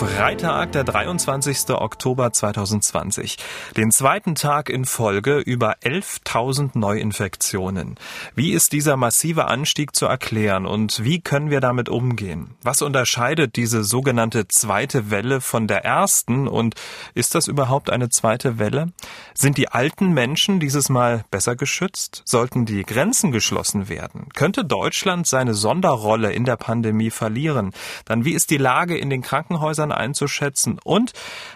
Freitag, der 23. Oktober 2020. Den zweiten Tag in Folge über 11.000 Neuinfektionen. Wie ist dieser massive Anstieg zu erklären und wie können wir damit umgehen? Was unterscheidet diese sogenannte zweite Welle von der ersten und ist das überhaupt eine zweite Welle? Sind die alten Menschen dieses Mal besser geschützt? Sollten die Grenzen geschlossen werden? Könnte Deutschland seine Sonderrolle in der Pandemie verlieren? Dann wie ist die Lage in den Krankenhäusern Zahlen einzuschätzen. Und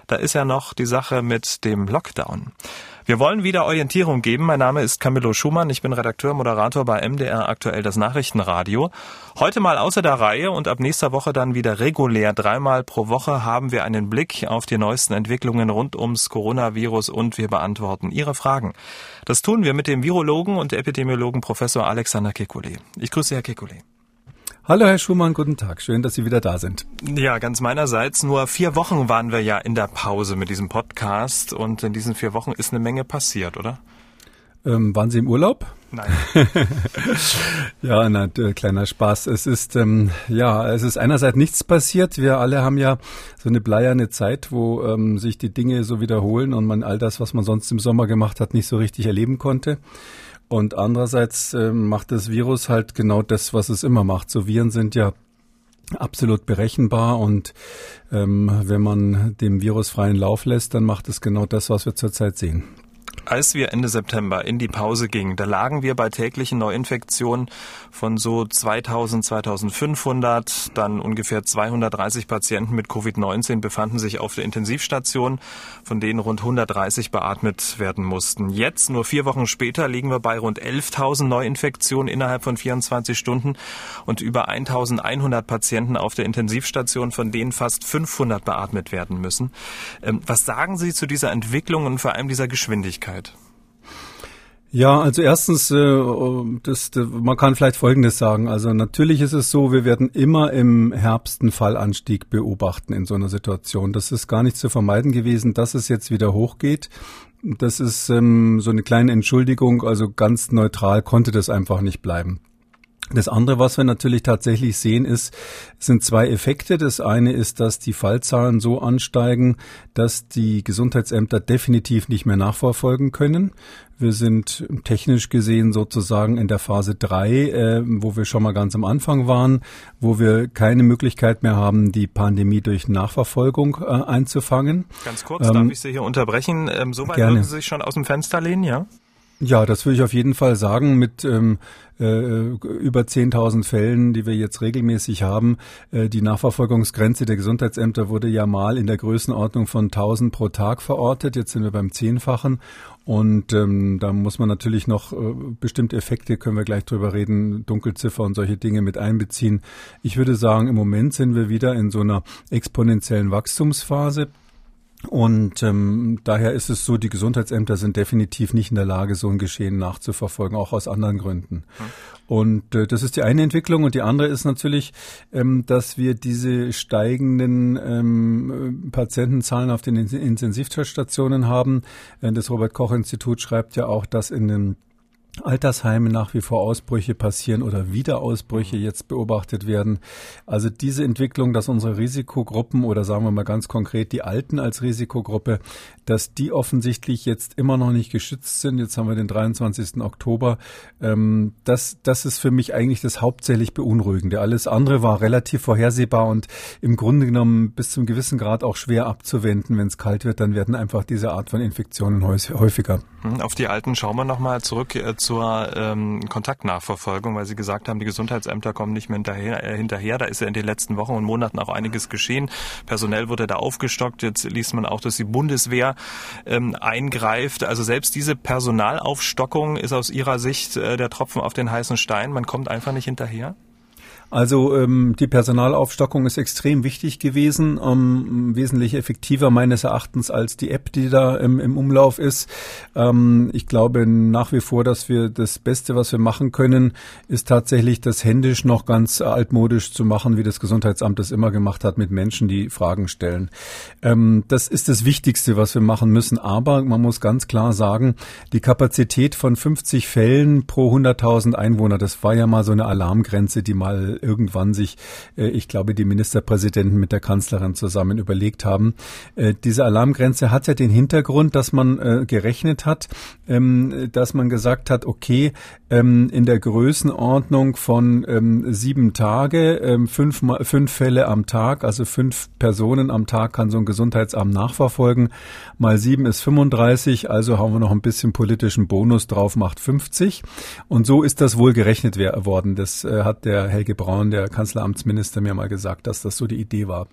da ist ja noch die Sache mit dem Lockdown. Wir wollen wieder Orientierung geben. Mein Name ist Camillo Schumann. Ich bin Redakteur, Moderator bei MDR aktuell das Nachrichtenradio. Heute mal außer der Reihe und ab nächster Woche dann wieder regulär. Dreimal pro Woche haben wir einen Blick auf die neuesten Entwicklungen rund ums Coronavirus und wir beantworten Ihre Fragen. Das tun wir mit dem Virologen und Epidemiologen Professor Alexander Kekulé. Ich grüße Herr Kekulé. Hallo Herr Schumann, guten Tag. Schön, dass Sie wieder da sind. Ja, ganz meinerseits. Nur vier Wochen waren wir ja in der Pause mit diesem Podcast und in diesen vier Wochen ist eine Menge passiert, oder? Ähm, waren Sie im Urlaub? Nein. ja, na, kleiner Spaß. Es ist ähm, ja, es ist einerseits nichts passiert. Wir alle haben ja so eine bleierne Zeit, wo ähm, sich die Dinge so wiederholen und man all das, was man sonst im Sommer gemacht hat, nicht so richtig erleben konnte. Und andererseits äh, macht das Virus halt genau das, was es immer macht. So Viren sind ja absolut berechenbar und ähm, wenn man dem Virus freien Lauf lässt, dann macht es genau das, was wir zurzeit sehen. Als wir Ende September in die Pause gingen, da lagen wir bei täglichen Neuinfektionen von so 2000, 2500, dann ungefähr 230 Patienten mit Covid-19 befanden sich auf der Intensivstation, von denen rund 130 beatmet werden mussten. Jetzt, nur vier Wochen später, liegen wir bei rund 11.000 Neuinfektionen innerhalb von 24 Stunden und über 1100 Patienten auf der Intensivstation, von denen fast 500 beatmet werden müssen. Ähm, was sagen Sie zu dieser Entwicklung und vor allem dieser Geschwindigkeit? Möglichkeit? Ja, also erstens, äh, das, das, man kann vielleicht Folgendes sagen. Also natürlich ist es so, wir werden immer im Herbst einen Fallanstieg beobachten in so einer Situation. Das ist gar nicht zu vermeiden gewesen, dass es jetzt wieder hochgeht. Das ist ähm, so eine kleine Entschuldigung. Also ganz neutral konnte das einfach nicht bleiben. Das andere, was wir natürlich tatsächlich sehen, ist, sind zwei Effekte. Das eine ist, dass die Fallzahlen so ansteigen, dass die Gesundheitsämter definitiv nicht mehr nachverfolgen können. Wir sind technisch gesehen sozusagen in der Phase drei, äh, wo wir schon mal ganz am Anfang waren, wo wir keine Möglichkeit mehr haben, die Pandemie durch Nachverfolgung äh, einzufangen. Ganz kurz, ähm, darf ich Sie hier unterbrechen? Ähm, Soweit würden Sie sich schon aus dem Fenster lehnen, ja? Ja, das würde ich auf jeden Fall sagen. Mit ähm, äh, über 10.000 Fällen, die wir jetzt regelmäßig haben, äh, die Nachverfolgungsgrenze der Gesundheitsämter wurde ja mal in der Größenordnung von 1.000 pro Tag verortet. Jetzt sind wir beim Zehnfachen. Und ähm, da muss man natürlich noch äh, bestimmte Effekte, können wir gleich drüber reden, Dunkelziffer und solche Dinge mit einbeziehen. Ich würde sagen, im Moment sind wir wieder in so einer exponentiellen Wachstumsphase. Und ähm, daher ist es so, die Gesundheitsämter sind definitiv nicht in der Lage, so ein Geschehen nachzuverfolgen, auch aus anderen Gründen. Mhm. Und äh, das ist die eine Entwicklung. Und die andere ist natürlich, ähm, dass wir diese steigenden ähm, Patientenzahlen auf den Intensivstationen haben. Äh, das Robert Koch Institut schreibt ja auch, dass in den Altersheime nach wie vor Ausbrüche passieren oder Wiederausbrüche jetzt beobachtet werden. Also diese Entwicklung, dass unsere Risikogruppen oder sagen wir mal ganz konkret die Alten als Risikogruppe, dass die offensichtlich jetzt immer noch nicht geschützt sind. Jetzt haben wir den 23. Oktober. Ähm, das, das ist für mich eigentlich das hauptsächlich Beunruhigende. Alles andere war relativ vorhersehbar und im Grunde genommen bis zum gewissen Grad auch schwer abzuwenden. Wenn es kalt wird, dann werden einfach diese Art von Infektionen häufiger. Hm, auf die Alten schauen wir nochmal zurück äh, zur ähm, Kontaktnachverfolgung, weil Sie gesagt haben, die Gesundheitsämter kommen nicht mehr hinterher, äh, hinterher. Da ist ja in den letzten Wochen und Monaten auch einiges geschehen. Personell wurde da aufgestockt. Jetzt liest man auch, dass die Bundeswehr ähm, eingreift. Also selbst diese Personalaufstockung ist aus Ihrer Sicht äh, der Tropfen auf den heißen Stein. Man kommt einfach nicht hinterher. Also ähm, die Personalaufstockung ist extrem wichtig gewesen, ähm, wesentlich effektiver meines Erachtens als die App, die da im, im Umlauf ist. Ähm, ich glaube nach wie vor, dass wir das Beste, was wir machen können, ist tatsächlich das händisch noch ganz altmodisch zu machen, wie das Gesundheitsamt das immer gemacht hat, mit Menschen, die Fragen stellen. Ähm, das ist das Wichtigste, was wir machen müssen. Aber man muss ganz klar sagen, die Kapazität von 50 Fällen pro 100.000 Einwohner, das war ja mal so eine Alarmgrenze, die mal irgendwann sich, äh, ich glaube, die Ministerpräsidenten mit der Kanzlerin zusammen überlegt haben. Äh, diese Alarmgrenze hat ja den Hintergrund, dass man äh, gerechnet hat, ähm, dass man gesagt hat, okay, ähm, in der Größenordnung von ähm, sieben Tage, fünf, fünf Fälle am Tag, also fünf Personen am Tag kann so ein Gesundheitsamt nachverfolgen. Mal sieben ist 35, also haben wir noch ein bisschen politischen Bonus drauf, macht 50. Und so ist das wohl gerechnet worden. Das hat der Helge Braun der Kanzleramtsminister, mir mal gesagt, dass das so die Idee war.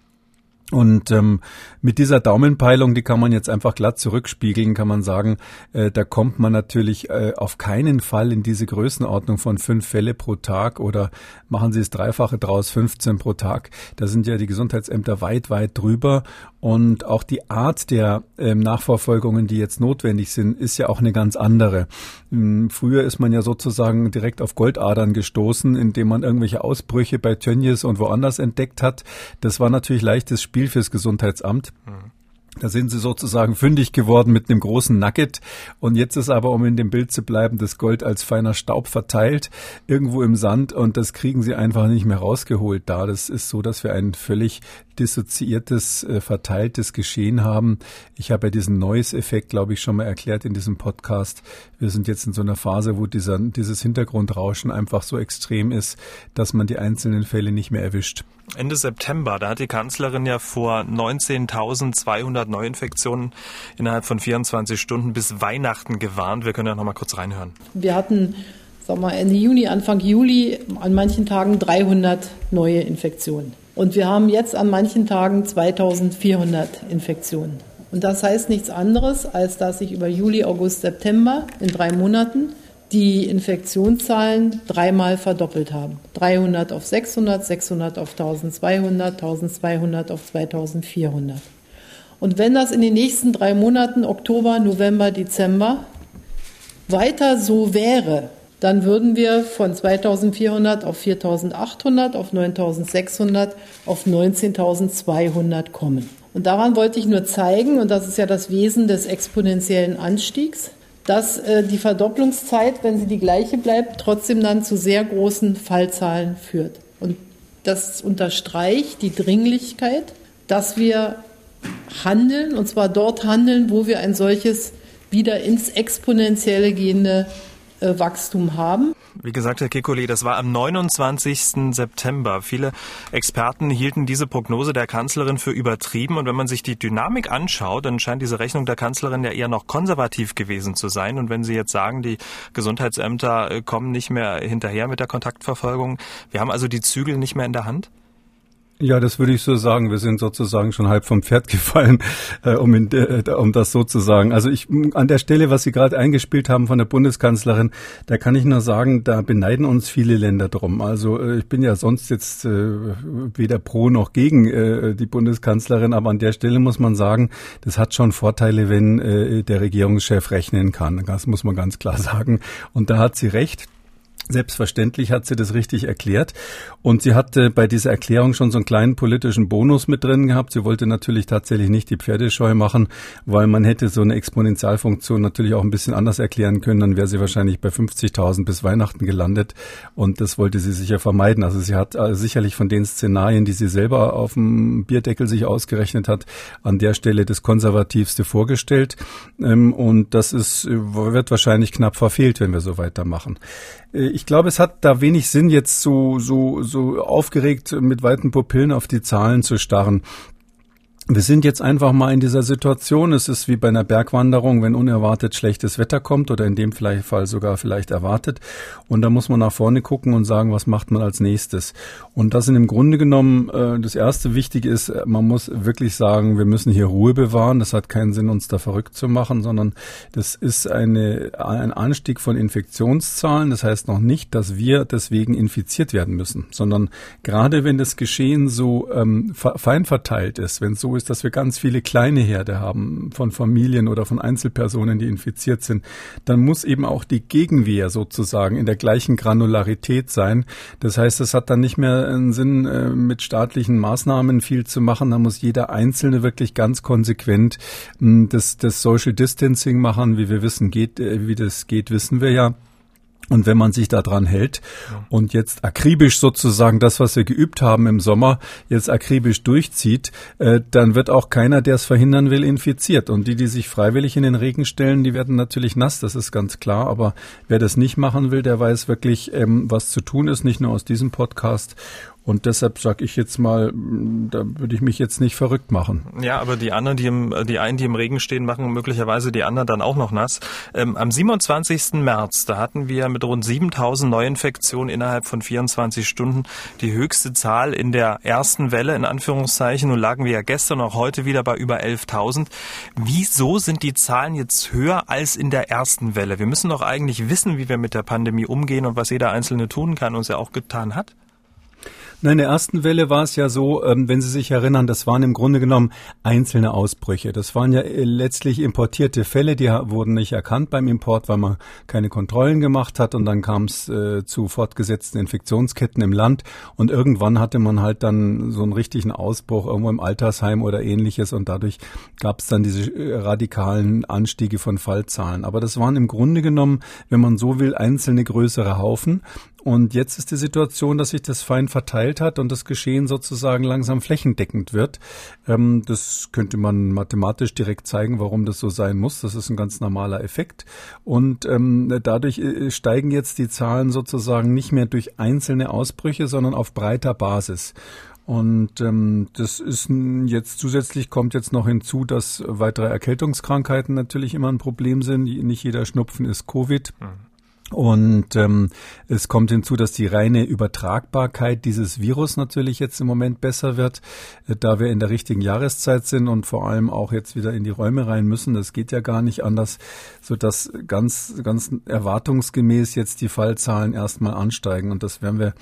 Und ähm, mit dieser Daumenpeilung, die kann man jetzt einfach glatt zurückspiegeln, kann man sagen, äh, da kommt man natürlich äh, auf keinen Fall in diese Größenordnung von fünf Fälle pro Tag oder machen Sie es Dreifache draus, 15 pro Tag. Da sind ja die Gesundheitsämter weit, weit drüber. Und auch die Art der ähm, Nachverfolgungen, die jetzt notwendig sind, ist ja auch eine ganz andere. Ähm, früher ist man ja sozusagen direkt auf Goldadern gestoßen, indem man irgendwelche Ausbrüche bei Tönnies und woanders entdeckt hat. Das war natürlich leichtes Spiel fürs Gesundheitsamt. Mhm. Da sind sie sozusagen fündig geworden mit einem großen Nugget. Und jetzt ist aber, um in dem Bild zu bleiben, das Gold als feiner Staub verteilt, irgendwo im Sand. Und das kriegen sie einfach nicht mehr rausgeholt da. Das ist so, dass wir ein völlig dissoziiertes, äh, verteiltes Geschehen haben. Ich habe ja diesen Noise-Effekt, glaube ich, schon mal erklärt in diesem Podcast. Wir sind jetzt in so einer Phase, wo dieser, dieses Hintergrundrauschen einfach so extrem ist, dass man die einzelnen Fälle nicht mehr erwischt. Ende September, da hat die Kanzlerin ja vor 19.200 Neuinfektionen innerhalb von 24 Stunden bis Weihnachten gewarnt. Wir können ja noch mal kurz reinhören. Wir hatten sag mal, Ende Juni, Anfang Juli an manchen Tagen 300 neue Infektionen. Und wir haben jetzt an manchen Tagen 2400 Infektionen. Und das heißt nichts anderes, als dass sich über Juli, August, September in drei Monaten die Infektionszahlen dreimal verdoppelt haben. 300 auf 600, 600 auf 1200, 1200 auf 2400. Und wenn das in den nächsten drei Monaten, Oktober, November, Dezember, weiter so wäre, dann würden wir von 2400 auf 4800, auf 9600, auf 19200 kommen. Und daran wollte ich nur zeigen, und das ist ja das Wesen des exponentiellen Anstiegs, dass äh, die Verdopplungszeit, wenn sie die gleiche bleibt, trotzdem dann zu sehr großen Fallzahlen führt. Und das unterstreicht die Dringlichkeit, dass wir handeln, und zwar dort handeln, wo wir ein solches wieder ins Exponentielle gehende Wachstum haben. Wie gesagt, Herr Kekulé, das war am 29. September. Viele Experten hielten diese Prognose der Kanzlerin für übertrieben. Und wenn man sich die Dynamik anschaut, dann scheint diese Rechnung der Kanzlerin ja eher noch konservativ gewesen zu sein. Und wenn Sie jetzt sagen, die Gesundheitsämter äh, kommen nicht mehr hinterher mit der Kontaktverfolgung, wir haben also die Zügel nicht mehr in der Hand? Ja, das würde ich so sagen. Wir sind sozusagen schon halb vom Pferd gefallen, äh, um, in, äh, um das so zu sagen. Also ich an der Stelle, was Sie gerade eingespielt haben von der Bundeskanzlerin, da kann ich nur sagen, da beneiden uns viele Länder drum. Also äh, ich bin ja sonst jetzt äh, weder pro noch gegen äh, die Bundeskanzlerin, aber an der Stelle muss man sagen, das hat schon Vorteile, wenn äh, der Regierungschef rechnen kann. Das muss man ganz klar sagen. Und da hat sie recht. Selbstverständlich hat sie das richtig erklärt. Und sie hatte bei dieser Erklärung schon so einen kleinen politischen Bonus mit drin gehabt. Sie wollte natürlich tatsächlich nicht die Pferdescheu machen, weil man hätte so eine Exponentialfunktion natürlich auch ein bisschen anders erklären können. Dann wäre sie wahrscheinlich bei 50.000 bis Weihnachten gelandet. Und das wollte sie sicher vermeiden. Also sie hat also sicherlich von den Szenarien, die sie selber auf dem Bierdeckel sich ausgerechnet hat, an der Stelle das konservativste vorgestellt. Ähm, und das ist, wird wahrscheinlich knapp verfehlt, wenn wir so weitermachen. Äh, ich glaube, es hat da wenig Sinn, jetzt so, so, so aufgeregt mit weiten Pupillen auf die Zahlen zu starren. Wir sind jetzt einfach mal in dieser Situation. Es ist wie bei einer Bergwanderung, wenn unerwartet schlechtes Wetter kommt oder in dem Fall sogar vielleicht erwartet. Und da muss man nach vorne gucken und sagen, was macht man als nächstes. Und das sind im Grunde genommen äh, das erste Wichtige ist, man muss wirklich sagen, wir müssen hier Ruhe bewahren. Das hat keinen Sinn, uns da verrückt zu machen, sondern das ist eine, ein Anstieg von Infektionszahlen. Das heißt noch nicht, dass wir deswegen infiziert werden müssen, sondern gerade wenn das Geschehen so ähm, fein verteilt ist, wenn es so ist, ist, dass wir ganz viele kleine Herde haben von Familien oder von Einzelpersonen, die infiziert sind, dann muss eben auch die Gegenwehr sozusagen in der gleichen Granularität sein. Das heißt, es hat dann nicht mehr einen Sinn, äh, mit staatlichen Maßnahmen viel zu machen. Da muss jeder Einzelne wirklich ganz konsequent hm, das, das Social Distancing machen. Wie wir wissen, geht, äh, wie das geht, wissen wir ja. Und wenn man sich daran hält und jetzt akribisch sozusagen das, was wir geübt haben im Sommer, jetzt akribisch durchzieht, äh, dann wird auch keiner, der es verhindern will, infiziert. Und die, die sich freiwillig in den Regen stellen, die werden natürlich nass, das ist ganz klar. Aber wer das nicht machen will, der weiß wirklich, ähm, was zu tun ist, nicht nur aus diesem Podcast. Und deshalb sage ich jetzt mal, da würde ich mich jetzt nicht verrückt machen. Ja, aber die anderen, die, im, die einen, die im Regen stehen, machen möglicherweise die anderen dann auch noch nass. Ähm, am 27. März, da hatten wir mit rund 7000 Neuinfektionen innerhalb von 24 Stunden die höchste Zahl in der ersten Welle, in Anführungszeichen. Nun lagen wir ja gestern auch heute wieder bei über 11.000. Wieso sind die Zahlen jetzt höher als in der ersten Welle? Wir müssen doch eigentlich wissen, wie wir mit der Pandemie umgehen und was jeder Einzelne tun kann und es ja auch getan hat. Nein, in der ersten Welle war es ja so, ähm, wenn Sie sich erinnern, das waren im Grunde genommen einzelne Ausbrüche. Das waren ja äh, letztlich importierte Fälle, die wurden nicht erkannt beim Import, weil man keine Kontrollen gemacht hat und dann kam es äh, zu fortgesetzten Infektionsketten im Land und irgendwann hatte man halt dann so einen richtigen Ausbruch irgendwo im Altersheim oder ähnliches und dadurch gab es dann diese äh, radikalen Anstiege von Fallzahlen. Aber das waren im Grunde genommen, wenn man so will, einzelne größere Haufen und jetzt ist die Situation, dass sich das fein verteilt hat und das Geschehen sozusagen langsam flächendeckend wird. Ähm, das könnte man mathematisch direkt zeigen, warum das so sein muss. Das ist ein ganz normaler Effekt. Und ähm, dadurch äh, steigen jetzt die Zahlen sozusagen nicht mehr durch einzelne Ausbrüche, sondern auf breiter Basis. Und ähm, das ist jetzt zusätzlich kommt jetzt noch hinzu, dass weitere Erkältungskrankheiten natürlich immer ein Problem sind. Nicht jeder Schnupfen ist Covid. Mhm. Und ähm, es kommt hinzu, dass die reine Übertragbarkeit dieses Virus natürlich jetzt im Moment besser wird, äh, da wir in der richtigen Jahreszeit sind und vor allem auch jetzt wieder in die Räume rein müssen. Das geht ja gar nicht anders, so dass ganz, ganz erwartungsgemäß jetzt die Fallzahlen erstmal ansteigen. Und das werden wir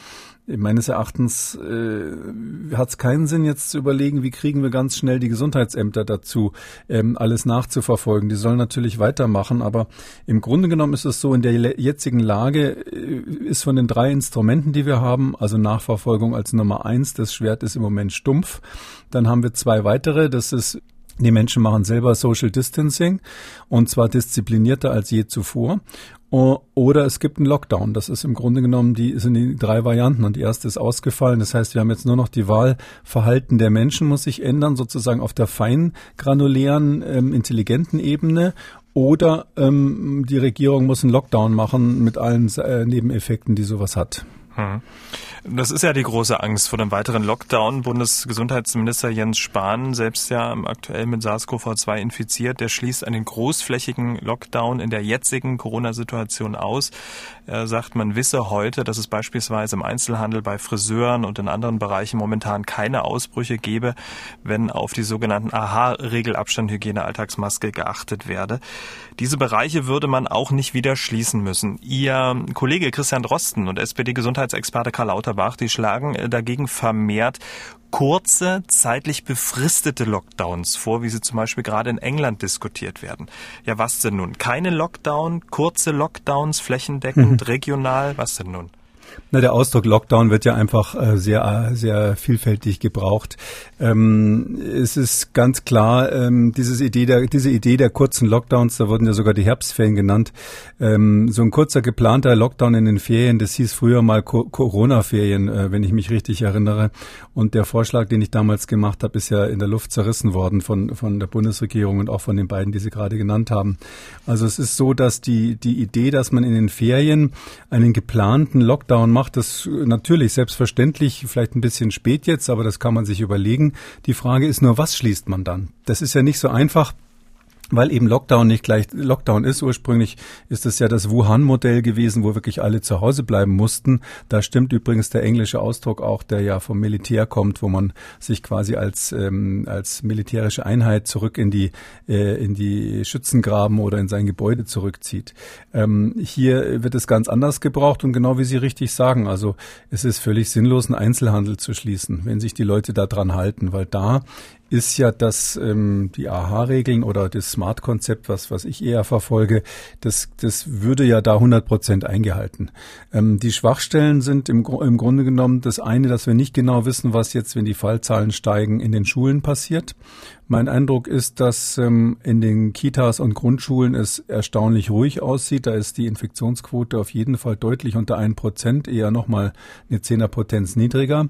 meines Erachtens äh, hat es keinen Sinn, jetzt zu überlegen, wie kriegen wir ganz schnell die Gesundheitsämter dazu, ähm, alles nachzuverfolgen. Die sollen natürlich weitermachen, aber im Grunde genommen ist es so, in der jetzigen Lage äh, ist von den drei Instrumenten, die wir haben, also Nachverfolgung als Nummer eins, das Schwert ist im Moment stumpf. Dann haben wir zwei weitere, das ist die Menschen machen selber Social Distancing und zwar disziplinierter als je zuvor. Oder es gibt einen Lockdown. Das ist im Grunde genommen die sind die drei Varianten und die erste ist ausgefallen. Das heißt, wir haben jetzt nur noch die Wahl. Verhalten der Menschen muss sich ändern, sozusagen auf der fein granulären, ähm, intelligenten Ebene. Oder ähm, die Regierung muss einen Lockdown machen mit allen äh, Nebeneffekten, die sowas hat. Hm. Das ist ja die große Angst vor dem weiteren Lockdown. Bundesgesundheitsminister Jens Spahn, selbst ja aktuell mit SARS-CoV-2 infiziert, der schließt einen großflächigen Lockdown in der jetzigen Corona-Situation aus. Er sagt, man wisse heute, dass es beispielsweise im Einzelhandel bei Friseuren und in anderen Bereichen momentan keine Ausbrüche gebe, wenn auf die sogenannten AHA-Regel Abstand, Hygiene, Alltagsmaske geachtet werde. Diese Bereiche würde man auch nicht wieder schließen müssen. Ihr Kollege Christian Drosten und SPD-Gesundheitsexperte Karl Lauterbach, die schlagen äh, dagegen vermehrt kurze, zeitlich befristete Lockdowns vor, wie sie zum Beispiel gerade in England diskutiert werden. Ja, was denn nun? Keine Lockdown, kurze Lockdowns, flächendeckend, mhm. regional, was denn nun? Na, der Ausdruck Lockdown wird ja einfach äh, sehr, sehr vielfältig gebraucht. Ähm, es ist ganz klar, ähm, dieses Idee der, diese Idee der kurzen Lockdowns, da wurden ja sogar die Herbstferien genannt. Ähm, so ein kurzer geplanter Lockdown in den Ferien, das hieß früher mal Co Corona-Ferien, äh, wenn ich mich richtig erinnere. Und der Vorschlag, den ich damals gemacht habe, ist ja in der Luft zerrissen worden von, von der Bundesregierung und auch von den beiden, die Sie gerade genannt haben. Also es ist so, dass die, die Idee, dass man in den Ferien einen geplanten Lockdown Lockdown macht, das natürlich selbstverständlich, vielleicht ein bisschen spät jetzt, aber das kann man sich überlegen. Die Frage ist nur, was schließt man dann? Das ist ja nicht so einfach weil eben Lockdown nicht gleich Lockdown ist. Ursprünglich ist es ja das Wuhan-Modell gewesen, wo wirklich alle zu Hause bleiben mussten. Da stimmt übrigens der englische Ausdruck auch, der ja vom Militär kommt, wo man sich quasi als ähm, als militärische Einheit zurück in die äh, in die Schützengraben oder in sein Gebäude zurückzieht. Ähm, hier wird es ganz anders gebraucht und genau wie Sie richtig sagen, also es ist völlig sinnlos, einen Einzelhandel zu schließen, wenn sich die Leute da dran halten, weil da ist ja, dass ähm, die AHA-Regeln oder das Smart-Konzept, was, was ich eher verfolge, das, das würde ja da 100 Prozent eingehalten. Ähm, die Schwachstellen sind im, im Grunde genommen das eine, dass wir nicht genau wissen, was jetzt, wenn die Fallzahlen steigen, in den Schulen passiert. Mein Eindruck ist, dass ähm, in den Kitas und Grundschulen es erstaunlich ruhig aussieht. Da ist die Infektionsquote auf jeden Fall deutlich unter ein Prozent, eher nochmal eine Zehnerpotenz niedriger.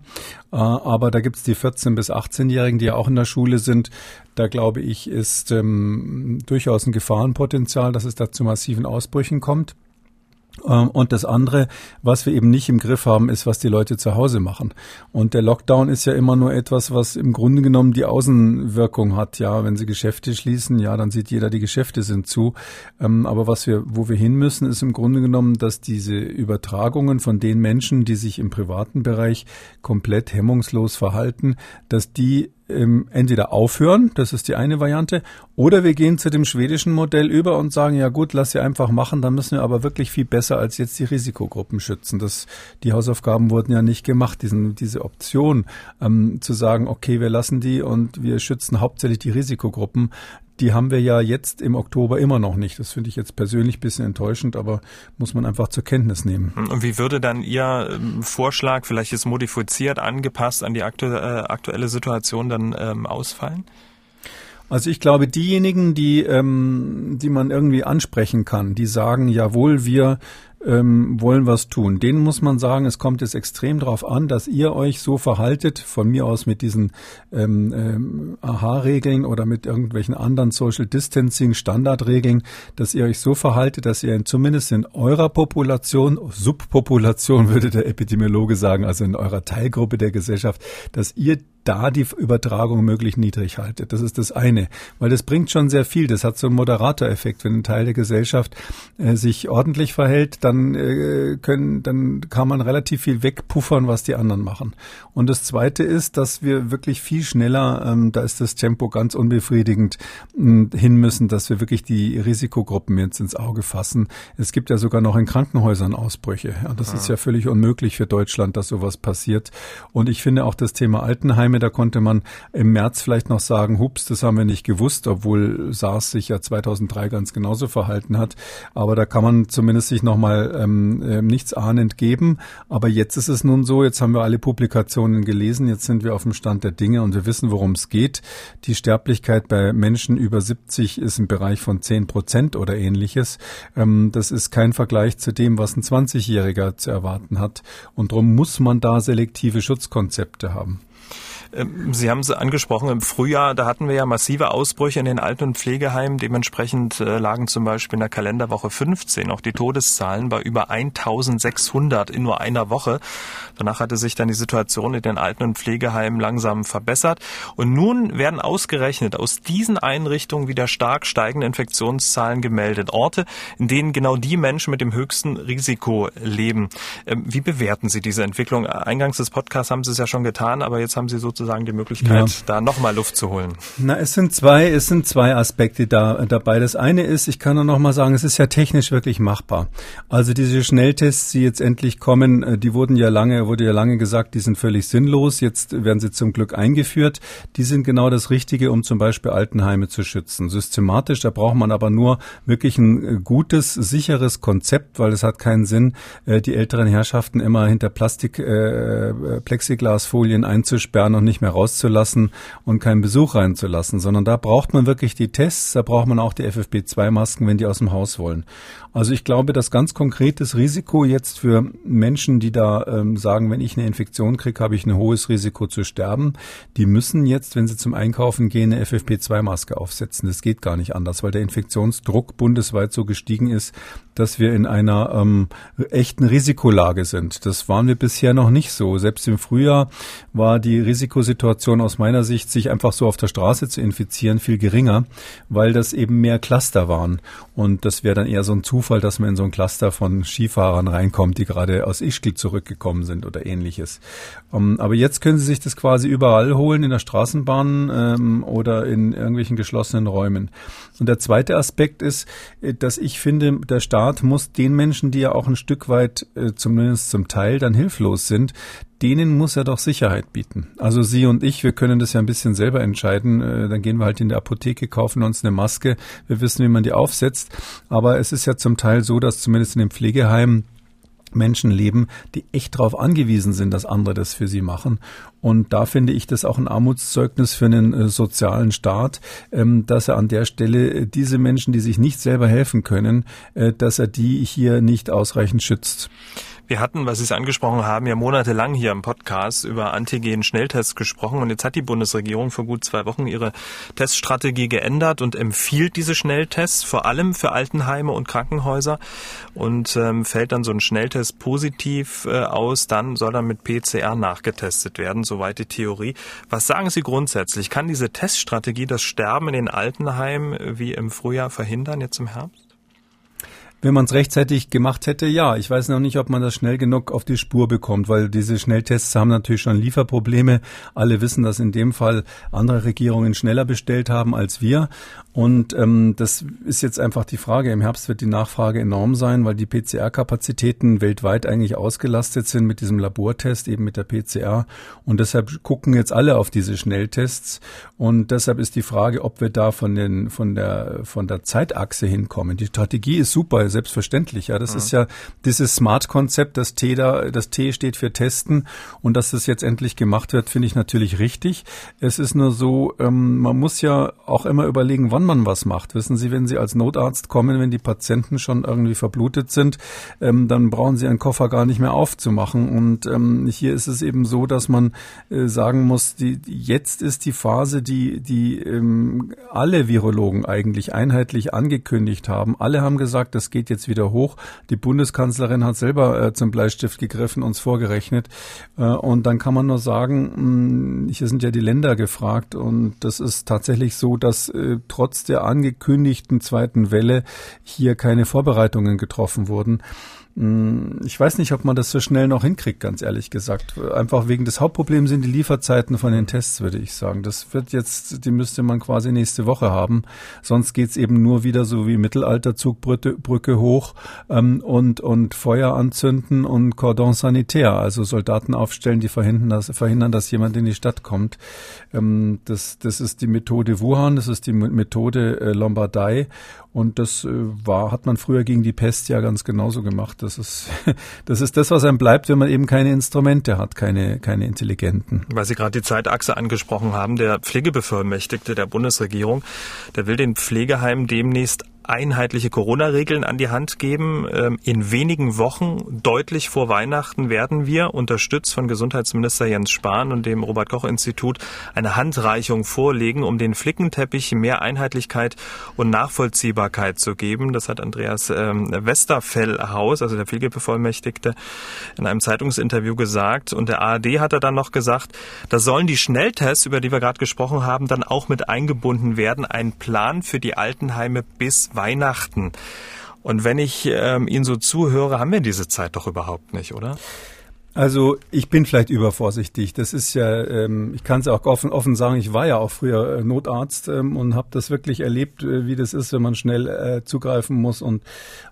Äh, aber da gibt's die 14- bis 18-Jährigen, die ja auch in der Schule sind. Da glaube ich, ist ähm, durchaus ein Gefahrenpotenzial, dass es da zu massiven Ausbrüchen kommt. Ähm, und das andere, was wir eben nicht im Griff haben, ist, was die Leute zu Hause machen. Und der Lockdown ist ja immer nur etwas, was im Grunde genommen die Außenwirkung hat. Ja, wenn sie Geschäfte schließen, ja, dann sieht jeder, die Geschäfte sind zu. Ähm, aber was wir, wo wir hin müssen, ist im Grunde genommen, dass diese Übertragungen von den Menschen, die sich im privaten Bereich komplett hemmungslos verhalten, dass die ähm, entweder aufhören, das ist die eine Variante, oder wir gehen zu dem schwedischen Modell über und sagen, ja gut, lass sie einfach machen, dann müssen wir aber wirklich viel besser als jetzt die Risikogruppen schützen. Das, die Hausaufgaben wurden ja nicht gemacht, diesen, diese Option ähm, zu sagen, okay, wir lassen die und wir schützen hauptsächlich die Risikogruppen die haben wir ja jetzt im Oktober immer noch nicht. Das finde ich jetzt persönlich ein bisschen enttäuschend, aber muss man einfach zur Kenntnis nehmen. Und wie würde dann Ihr ähm, Vorschlag, vielleicht ist modifiziert, angepasst an die aktu äh, aktuelle Situation dann ähm, ausfallen? Also ich glaube, diejenigen, die, ähm, die man irgendwie ansprechen kann, die sagen, jawohl, wir ähm, wollen was tun. Denen muss man sagen, es kommt jetzt extrem darauf an, dass ihr euch so verhaltet, von mir aus mit diesen ähm, ähm, AHA-Regeln oder mit irgendwelchen anderen Social Distancing Standardregeln, dass ihr euch so verhaltet, dass ihr zumindest in eurer Population, Subpopulation würde der Epidemiologe sagen, also in eurer Teilgruppe der Gesellschaft, dass ihr da die Übertragung möglichst niedrig haltet. Das ist das eine, weil das bringt schon sehr viel. Das hat so einen Moderatoreffekt. Wenn ein Teil der Gesellschaft äh, sich ordentlich verhält, dann äh, können, dann kann man relativ viel wegpuffern, was die anderen machen. Und das zweite ist, dass wir wirklich viel schneller, ähm, da ist das Tempo ganz unbefriedigend, äh, hin müssen, dass wir wirklich die Risikogruppen jetzt ins Auge fassen. Es gibt ja sogar noch in Krankenhäusern Ausbrüche. Ja, das ja. ist ja völlig unmöglich für Deutschland, dass sowas passiert. Und ich finde auch das Thema Altenheime da konnte man im März vielleicht noch sagen, hups, das haben wir nicht gewusst, obwohl SARS sich ja 2003 ganz genauso verhalten hat. Aber da kann man zumindest sich nochmal ähm, äh, nichts ahnend geben. Aber jetzt ist es nun so, jetzt haben wir alle Publikationen gelesen, jetzt sind wir auf dem Stand der Dinge und wir wissen, worum es geht. Die Sterblichkeit bei Menschen über 70 ist im Bereich von 10 Prozent oder ähnliches. Ähm, das ist kein Vergleich zu dem, was ein 20-Jähriger zu erwarten hat. Und darum muss man da selektive Schutzkonzepte haben. Ähm, Sie haben es angesprochen, im Frühjahr, da hatten wir ja massive Ausbrüche in den Alten- und Pflegeheimen. Dementsprechend äh, lagen zum Beispiel in der Kalenderwoche 15 auch die Todeszahlen bei über 1600 in nur einer Woche. Danach hatte sich dann die Situation in den Alten- und Pflegeheimen langsam verbessert. Und nun werden ausgerechnet aus diesen Einrichtungen wieder stark steigende Infektionszahlen gemeldet. Orte, in denen genau die Menschen mit dem höchsten Risiko leben. Ähm, wie bewerten Sie diese Entwicklung? Eingangs des Podcasts haben Sie es ja schon getan, aber jetzt haben Sie sozusagen sozusagen die Möglichkeit, ja. da nochmal Luft zu holen? Na, es sind zwei, es sind zwei Aspekte da, dabei. Das eine ist, ich kann nur noch mal sagen, es ist ja technisch wirklich machbar. Also diese Schnelltests, die jetzt endlich kommen, äh, die wurden ja lange, wurde ja lange gesagt, die sind völlig sinnlos. Jetzt werden sie zum Glück eingeführt. Die sind genau das Richtige, um zum Beispiel Altenheime zu schützen. Systematisch, da braucht man aber nur wirklich ein äh, gutes, sicheres Konzept, weil es hat keinen Sinn, äh, die älteren Herrschaften immer hinter Plastik, äh, Plexiglasfolien einzusperren und nicht mehr rauszulassen und keinen Besuch reinzulassen, sondern da braucht man wirklich die Tests, da braucht man auch die FFP2-Masken, wenn die aus dem Haus wollen. Also ich glaube, das ganz konkretes Risiko jetzt für Menschen, die da ähm, sagen, wenn ich eine Infektion kriege, habe ich ein hohes Risiko zu sterben, die müssen jetzt, wenn sie zum Einkaufen gehen, eine FFP2-Maske aufsetzen. Das geht gar nicht anders, weil der Infektionsdruck bundesweit so gestiegen ist, dass wir in einer ähm, echten Risikolage sind. Das waren wir bisher noch nicht so. Selbst im Frühjahr war die Risikosituation aus meiner Sicht, sich einfach so auf der Straße zu infizieren, viel geringer, weil das eben mehr Cluster waren. Und das wäre dann eher so ein Zufall, dass man in so ein Cluster von Skifahrern reinkommt, die gerade aus Ischgl zurückgekommen sind oder ähnliches. Um, ähm, aber jetzt können Sie sich das quasi überall holen, in der Straßenbahn ähm, oder in irgendwelchen geschlossenen Räumen. Und der zweite Aspekt ist, äh, dass ich finde, der Staat muss den Menschen, die ja auch ein Stück weit, äh, zumindest zum Teil, dann hilflos sind, denen muss er doch Sicherheit bieten. Also Sie und ich, wir können das ja ein bisschen selber entscheiden. Äh, dann gehen wir halt in der Apotheke, kaufen uns eine Maske. Wir wissen, wie man die aufsetzt. Aber es ist ja zum Teil so, dass zumindest in den Pflegeheimen Menschen leben, die echt darauf angewiesen sind, dass andere das für sie machen. Und da finde ich das auch ein Armutszeugnis für einen äh, sozialen Staat, ähm, dass er an der Stelle äh, diese Menschen, die sich nicht selber helfen können, dass er die hier nicht ausreichend schützt. Wir hatten, was Sie es angesprochen haben, ja monatelang hier im Podcast über Antigen-Schnelltests gesprochen und jetzt hat die Bundesregierung vor gut zwei Wochen ihre Teststrategie geändert und empfiehlt diese Schnelltests vor allem für Altenheime und Krankenhäuser und ähm, fällt dann so ein Schnelltest positiv äh, aus, dann soll er mit PCR nachgetestet werden, soweit die Theorie. Was sagen Sie grundsätzlich? Kann diese Teststrategie das Sterben in den Altenheimen wie im Frühjahr verhindern, jetzt im Herbst? Wenn man es rechtzeitig gemacht hätte, ja. Ich weiß noch nicht, ob man das schnell genug auf die Spur bekommt, weil diese Schnelltests haben natürlich schon Lieferprobleme. Alle wissen, dass in dem Fall andere Regierungen schneller bestellt haben als wir. Und ähm, das ist jetzt einfach die Frage. Im Herbst wird die Nachfrage enorm sein, weil die PCR-Kapazitäten weltweit eigentlich ausgelastet sind mit diesem Labortest, eben mit der PCR. Und deshalb gucken jetzt alle auf diese Schnelltests. Und deshalb ist die Frage, ob wir da von, den, von, der, von der Zeitachse hinkommen. Die Strategie ist super selbstverständlich. Ja, das mhm. ist ja dieses Smart-Konzept, das T da, das T steht für Testen und dass das jetzt endlich gemacht wird, finde ich natürlich richtig. Es ist nur so, ähm, man muss ja auch immer überlegen, wann man was macht. Wissen Sie, wenn Sie als Notarzt kommen, wenn die Patienten schon irgendwie verblutet sind, ähm, dann brauchen Sie einen Koffer gar nicht mehr aufzumachen. Und ähm, hier ist es eben so, dass man äh, sagen muss, die, jetzt ist die Phase, die, die ähm, alle Virologen eigentlich einheitlich angekündigt haben. Alle haben gesagt, das geht geht jetzt wieder hoch. Die Bundeskanzlerin hat selber äh, zum Bleistift gegriffen, uns vorgerechnet. Äh, und dann kann man nur sagen, mh, hm, hier sind ja die Länder gefragt. Und das ist tatsächlich so, dass äh, trotz der angekündigten zweiten Welle hier keine Vorbereitungen getroffen wurden. Hm, ich weiß nicht, ob man das so schnell noch hinkriegt, ganz ehrlich gesagt. Einfach wegen des Hauptproblems sind die Lieferzeiten von den Tests, würde ich sagen. Das wird jetzt, die müsste man quasi nächste Woche haben. Sonst geht's eben nur wieder so wie Mittelalterzugbrücke hoch ähm, und, und Feuer anzünden und Cordon sanitaire, also Soldaten aufstellen, die verhindern, dass, verhindern, dass jemand in die Stadt kommt. Ähm, das, das ist die Methode Wuhan, das ist die Methode äh, Lombardei und das äh, war, hat man früher gegen die Pest ja ganz genauso gemacht. Das ist, das ist das, was einem bleibt, wenn man eben keine Instrumente hat, keine, keine intelligenten. Weil Sie gerade die Zeitachse angesprochen haben, der Pflegebevollmächtigte der Bundesregierung, der will den Pflegeheimen demnächst einheitliche Corona-Regeln an die Hand geben. Ähm, in wenigen Wochen, deutlich vor Weihnachten, werden wir, unterstützt von Gesundheitsminister Jens Spahn und dem Robert-Koch-Institut, eine Handreichung vorlegen, um den Flickenteppich mehr Einheitlichkeit und Nachvollziehbarkeit zu geben. Das hat Andreas ähm, Westerfellhaus, also der Pflegebevollmächtigte, in einem Zeitungsinterview gesagt. Und der ARD hat er dann noch gesagt, da sollen die Schnelltests, über die wir gerade gesprochen haben, dann auch mit eingebunden werden. Ein Plan für die Altenheime bis Weihnachten. Und wenn ich ähm, Ihnen so zuhöre, haben wir diese Zeit doch überhaupt nicht, oder? Also ich bin vielleicht übervorsichtig. Das ist ja, ähm, ich kann es auch offen, offen sagen, ich war ja auch früher äh, Notarzt ähm, und habe das wirklich erlebt, äh, wie das ist, wenn man schnell äh, zugreifen muss. Und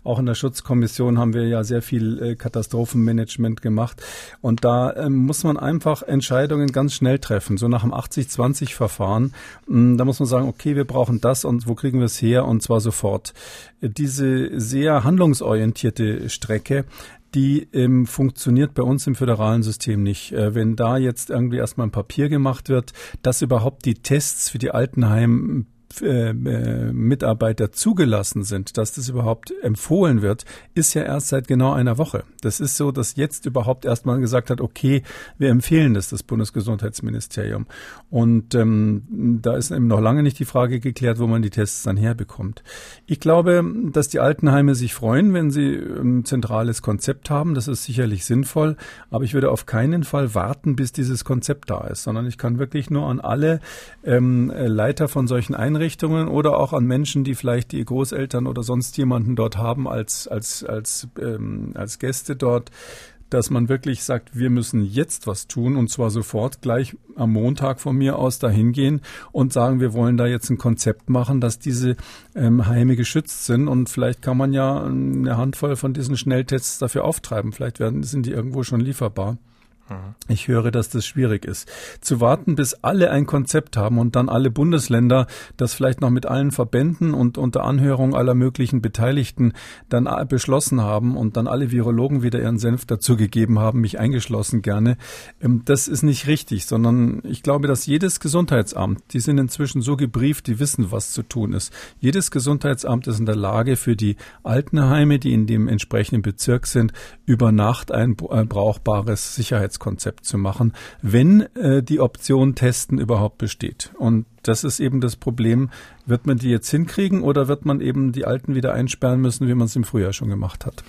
auch in der Schutzkommission haben wir ja sehr viel äh, Katastrophenmanagement gemacht. Und da ähm, muss man einfach Entscheidungen ganz schnell treffen, so nach dem 80-20-Verfahren. Ähm, da muss man sagen, okay, wir brauchen das und wo kriegen wir es her und zwar sofort. Diese sehr handlungsorientierte Strecke, die ähm, funktioniert bei uns im föderalen System nicht. Äh, wenn da jetzt irgendwie erstmal ein Papier gemacht wird, dass überhaupt die Tests für die Altenheim äh, äh, Mitarbeiter zugelassen sind, dass das überhaupt empfohlen wird, ist ja erst seit genau einer Woche. Das ist so, dass jetzt überhaupt erstmal gesagt hat, okay, wir empfehlen das, das Bundesgesundheitsministerium. Und ähm, da ist eben noch lange nicht die Frage geklärt, wo man die Tests dann herbekommt. Ich glaube, dass die Altenheime sich freuen, wenn sie ein zentrales Konzept haben. Das ist sicherlich sinnvoll. Aber ich würde auf keinen Fall warten, bis dieses Konzept da ist, sondern ich kann wirklich nur an alle ähm, Leiter von solchen Einrichtungen Einrichtungen oder auch an Menschen, die vielleicht die Großeltern oder sonst jemanden dort haben als, als, als, ähm, als Gäste dort, dass man wirklich sagt, wir müssen jetzt was tun und zwar sofort gleich am Montag von mir aus dahin gehen und sagen, wir wollen da jetzt ein Konzept machen, dass diese ähm, Heime geschützt sind und vielleicht kann man ja eine Handvoll von diesen Schnelltests dafür auftreiben. Vielleicht werden, sind die irgendwo schon lieferbar. Ich höre, dass das schwierig ist. Zu warten, bis alle ein Konzept haben und dann alle Bundesländer das vielleicht noch mit allen Verbänden und unter Anhörung aller möglichen Beteiligten dann beschlossen haben und dann alle Virologen wieder ihren Senf dazu gegeben haben, mich eingeschlossen gerne. Ähm, das ist nicht richtig, sondern ich glaube, dass jedes Gesundheitsamt, die sind inzwischen so gebrieft, die wissen, was zu tun ist. Jedes Gesundheitsamt ist in der Lage, für die Altenheime, die in dem entsprechenden Bezirk sind, über Nacht ein brauchbares Sicherheits Sicherheitskonzept zu machen, wenn äh, die Option Testen überhaupt besteht. Und das ist eben das Problem. Wird man die jetzt hinkriegen oder wird man eben die Alten wieder einsperren müssen, wie man es im Frühjahr schon gemacht hat?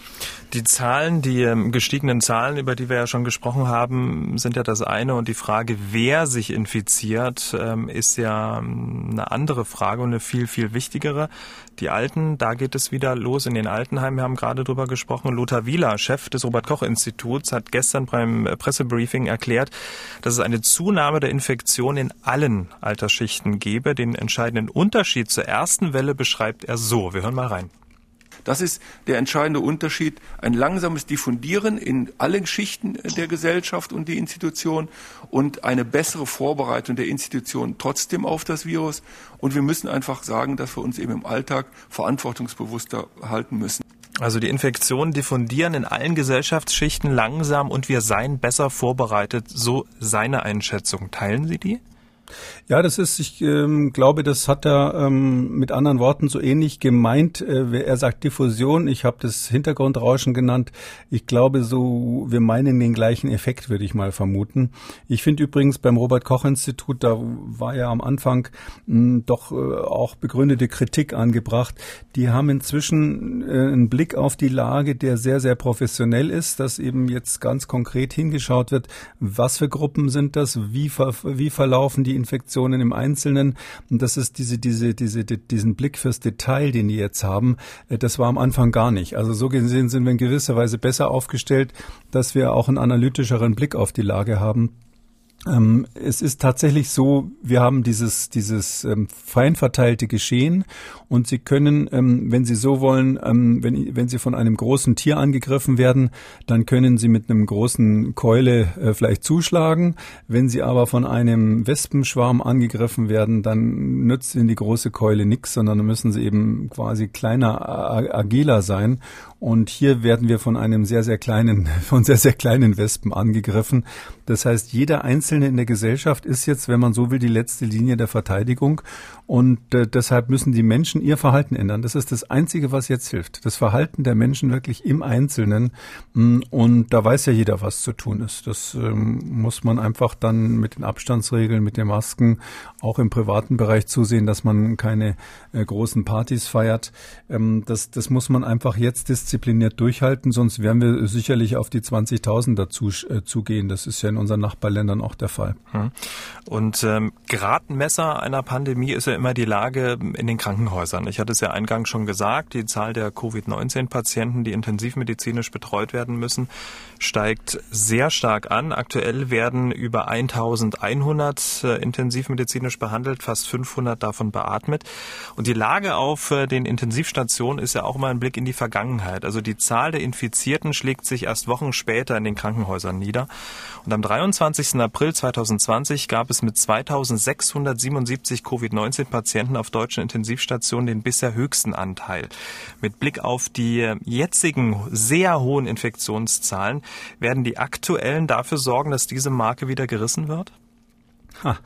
Die Zahlen, die ähm, gestiegenen Zahlen, über die wir ja schon gesprochen haben, sind ja das eine. Und die Frage, wer sich infiziert, ähm, ist ja ähm, eine andere Frage und eine viel, viel wichtigere. Die Alten, da geht es wieder los in den Altenheimen. Wir haben gerade drüber gesprochen. Lothar Wieler, Chef des Robert-Koch-Instituts, hat gestern beim Pressebriefing erklärt, dass es eine Zunahme der Infektion in allen Altersschichten gebe. Den entscheidenden Unterschied zur ersten Welle beschreibt er so. Wir hören mal rein. Das ist der entscheidende Unterschied. Ein langsames Diffundieren in allen Schichten der Gesellschaft und die Institution und eine bessere Vorbereitung der Institution trotzdem auf das Virus. Und wir müssen einfach sagen, dass wir uns eben im Alltag verantwortungsbewusster halten müssen. Also die Infektionen diffundieren in allen Gesellschaftsschichten langsam und wir seien besser vorbereitet. So seine Einschätzung. Teilen Sie die? Ja, das ist, ich ähm, glaube, das hat er ähm, mit anderen Worten so ähnlich gemeint. Äh, er sagt Diffusion, ich habe das Hintergrundrauschen genannt. Ich glaube, so wir meinen den gleichen Effekt, würde ich mal vermuten. Ich finde übrigens beim Robert Koch Institut, da war ja am Anfang mh, hm, doch äh, auch begründete Kritik angebracht. Die haben inzwischen äh, einen Blick auf die Lage, der sehr, sehr professionell ist, dass eben jetzt ganz konkret hingeschaut wird, was für Gruppen sind das, wie, ver wie verlaufen die Infektionen im Einzelnen. Und das ist diese, diese, diese, diesen Blick fürs Detail, den die jetzt haben. Äh, das war am Anfang gar nicht. Also so gesehen sind wir in gewisser Weise besser aufgestellt, dass wir auch einen analytischeren Blick auf die Lage haben. Ähm, es ist tatsächlich so, wir haben dieses, dieses ähm, fein verteilte Geschehen und Sie können, ähm, wenn Sie so wollen, ähm, wenn, wenn Sie von einem großen Tier angegriffen werden, dann können Sie mit einem großen Keule äh, vielleicht zuschlagen. Wenn Sie aber von einem Wespenschwarm angegriffen werden, dann nützt Ihnen die große Keule nichts, sondern müssen Sie eben quasi kleiner, agiler sein. Und hier werden wir von einem sehr, sehr kleinen, von sehr, sehr kleinen Wespen angegriffen. Das heißt, jeder Einzelne in der Gesellschaft ist jetzt, wenn man so will, die letzte Linie der Verteidigung. Und äh, deshalb müssen die Menschen ihr Verhalten ändern. Das ist das Einzige, was jetzt hilft. Das Verhalten der Menschen wirklich im Einzelnen. Mm, und da weiß ja jeder, was zu tun ist. Das ähm, muss man einfach dann mit den Abstandsregeln, mit den Masken, auch im privaten Bereich zusehen, dass man keine äh, großen Partys feiert. Ähm, das, das muss man einfach jetzt diszipliniert durchhalten, sonst werden wir sicherlich auf die 20.000 dazu äh, zugehen. Das ist ja in unseren Nachbarländern auch der Fall. Hm. Und ähm, Gradmesser einer Pandemie ist ja immer die Lage in den Krankenhäusern. Ich hatte es ja eingangs schon gesagt, die Zahl der Covid-19-Patienten, die intensivmedizinisch betreut werden müssen, steigt sehr stark an. Aktuell werden über 1100 äh, intensivmedizinisch behandelt, fast 500 davon beatmet. Und die Lage auf äh, den Intensivstationen ist ja auch immer ein Blick in die Vergangenheit. Also die Zahl der Infizierten schlägt sich erst Wochen später in den Krankenhäusern nieder. Und am 23. April 2020 gab es mit 2677 Covid-19-Patienten auf deutschen Intensivstationen den bisher höchsten Anteil. Mit Blick auf die jetzigen sehr hohen Infektionszahlen werden die aktuellen dafür sorgen, dass diese Marke wieder gerissen wird? Ha,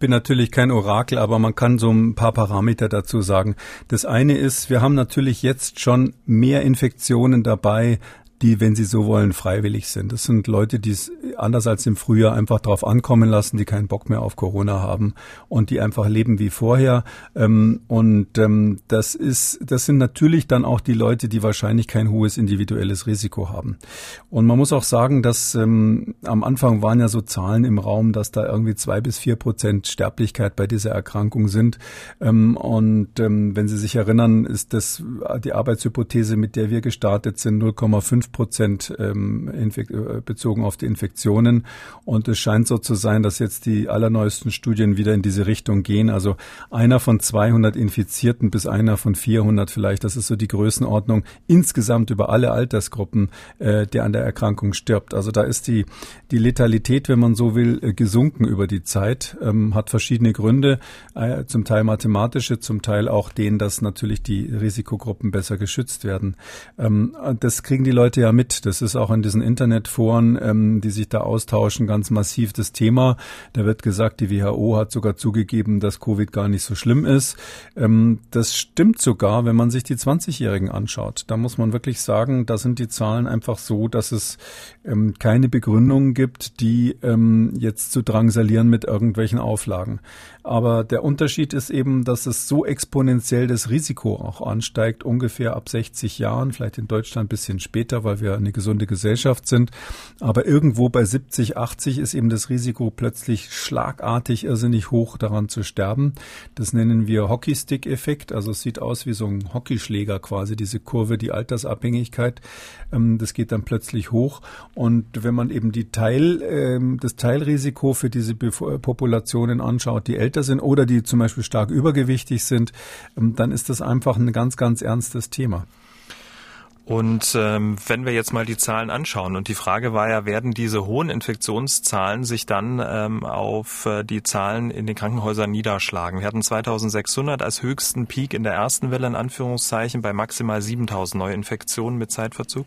bin natürlich kein Orakel, aber man kann so ein paar Parameter dazu sagen. Das eine ist, wir haben natürlich jetzt schon mehr Infektionen dabei, die, wenn sie so wollen, freiwillig sind. Das sind Leute, die es anders als im Frühjahr einfach drauf ankommen lassen, die keinen Bock mehr auf Corona haben und die einfach leben wie vorher. Ähm, und ähm, das ist, das sind natürlich dann auch die Leute, die wahrscheinlich kein hohes individuelles Risiko haben. Und man muss auch sagen, dass ähm, am Anfang waren ja so Zahlen im Raum, dass da irgendwie zwei bis vier Prozent Sterblichkeit bei dieser Erkrankung sind. und wenn Sie sich erinnern, ist das die Arbeitshypothese, mit der wir gestartet sind, 0,5 Prozent ähm, äh, bezogen auf die Infektionen. Und es scheint so zu sein, dass jetzt die allerneuesten Studien wieder in diese Richtung gehen. Also einer von 200 Infizierten bis einer von 400 vielleicht. Das ist so die Größenordnung insgesamt über alle Altersgruppen, äh, der an der Erkrankung stirbt. Also da ist die, die Letalität, wenn man so will, äh, gesunken über die Zeit, ähm, hat verschiedene Gründe, zum Teil mathematische, zum Teil auch den, dass natürlich die Risikogruppen besser geschützt werden. Ähm, das kriegen die Leute ja mit. Das ist auch in diesen Internetforen, ähm, die sich da austauschen, ganz massiv das Thema. Da wird gesagt, die WHO hat sogar zugegeben, dass Covid gar nicht so schlimm ist. Ähm, das stimmt sogar, wenn man sich die 20-Jährigen anschaut. Da muss man wirklich sagen, da sind die Zahlen einfach so, dass es ähm, keine Begründung gibt, die ähm, jetzt zu drangsalieren mit irgendwelchen Auflagen. Aber der Unterschied ist eben, dass es so exponentiell das Risiko auch ansteigt, ungefähr ab 60 Jahren, vielleicht in Deutschland ein bisschen später, weil wir eine gesunde Gesellschaft sind. Aber irgendwo bei 70, 80 ist eben das Risiko plötzlich schlagartig irrsinnig hoch, daran zu sterben. Das nennen wir Hockeystick-Effekt. Also es sieht aus wie so ein Hockeyschläger quasi, diese Kurve, die Altersabhängigkeit. Ähm, das geht dann plötzlich hoch. Und wenn man eben die Teil, ähm, das Teilrisiko für diese Populationen anschaut, die älter älter sind oder die zum Beispiel stark übergewichtig sind, ähm, dann ist das einfach ein ganz, ganz ernstes Thema. Und ähm, wenn wir jetzt mal die Zahlen anschauen und die Frage war ja, werden diese hohen Infektionszahlen sich dann ähm, auf äh, die Zahlen in den Krankenhäusern niederschlagen? Wir hatten 2600 als höchsten Peak in der ersten Welle in Anführungszeichen bei maximal 7000 Neuinfektionen mit Zeitverzug.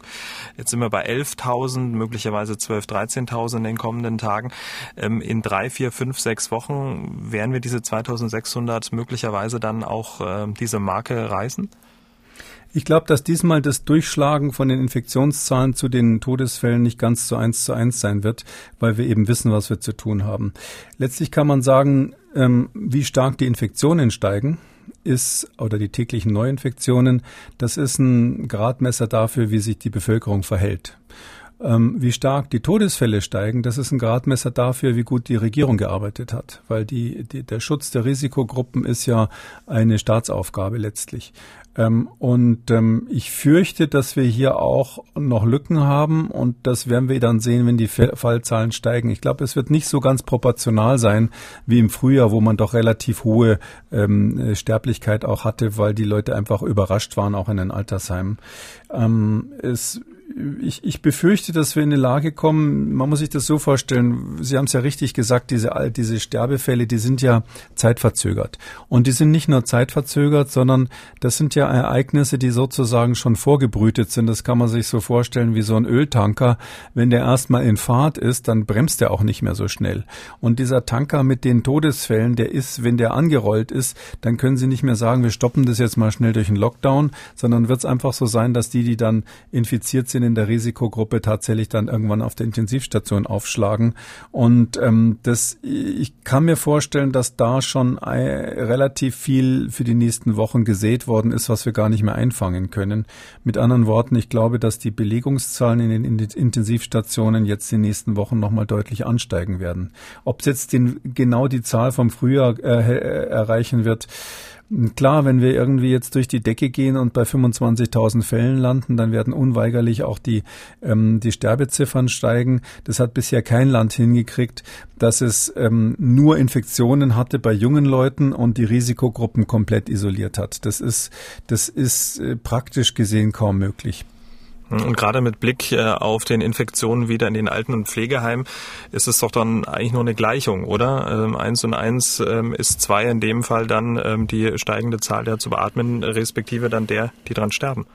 Jetzt sind wir bei 11.000, möglicherweise 12, 13.000 in den kommenden Tagen. Ähm, in drei, vier, fünf, sechs Wochen werden wir diese 2600 möglicherweise dann auch äh, diese Marke reißen? Ich glaube, dass diesmal das Durchschlagen von den Infektionszahlen zu den Todesfällen nicht ganz so eins zu eins sein wird, weil wir eben wissen, was wir zu tun haben. Letztlich kann man sagen, ähm, wie stark die Infektionen steigen ist oder die täglichen Neuinfektionen, das ist ein Gradmesser dafür, wie sich die Bevölkerung verhält. Ähm, wie stark die Todesfälle steigen, das ist ein Gradmesser dafür, wie gut die Regierung gearbeitet hat, weil die, die, der Schutz der Risikogruppen ist ja eine Staatsaufgabe letztlich. Ähm, und ähm, ich fürchte, dass wir hier auch noch Lücken haben und das werden wir dann sehen, wenn die Fallzahlen steigen. Ich glaube, es wird nicht so ganz proportional sein wie im Frühjahr, wo man doch relativ hohe ähm, Sterblichkeit auch hatte, weil die Leute einfach überrascht waren, auch in den Altersheimen. Ähm, es ich, ich befürchte, dass wir in eine Lage kommen, man muss sich das so vorstellen, Sie haben es ja richtig gesagt, diese, diese Sterbefälle, die sind ja zeitverzögert. Und die sind nicht nur zeitverzögert, sondern das sind ja Ereignisse, die sozusagen schon vorgebrütet sind. Das kann man sich so vorstellen wie so ein Öltanker. Wenn der erstmal in Fahrt ist, dann bremst er auch nicht mehr so schnell. Und dieser Tanker mit den Todesfällen, der ist, wenn der angerollt ist, dann können Sie nicht mehr sagen, wir stoppen das jetzt mal schnell durch einen Lockdown, sondern wird es einfach so sein, dass die, die dann infiziert sind, in der Risikogruppe tatsächlich dann irgendwann auf der Intensivstation aufschlagen. Und ähm, das, ich kann mir vorstellen, dass da schon relativ viel für die nächsten Wochen gesät worden ist, was wir gar nicht mehr einfangen können. Mit anderen Worten, ich glaube, dass die Belegungszahlen in den Intensivstationen jetzt die nächsten Wochen nochmal deutlich ansteigen werden. Ob es jetzt den, genau die Zahl vom Frühjahr äh, erreichen wird, Klar, wenn wir irgendwie jetzt durch die Decke gehen und bei 25.000 Fällen landen, dann werden unweigerlich auch die, ähm, die Sterbeziffern steigen. Das hat bisher kein Land hingekriegt, dass es ähm, nur Infektionen hatte bei jungen Leuten und die Risikogruppen komplett isoliert hat. Das ist, das ist äh, praktisch gesehen kaum möglich. Und gerade mit Blick äh, auf den Infektionen wieder in den Alten- und Pflegeheimen ist es doch dann eigentlich nur eine Gleichung, oder? Ähm, eins und eins ähm, ist zwei, in dem Fall dann ähm, die steigende Zahl der zu beatmen, respektive dann der, die dran sterben.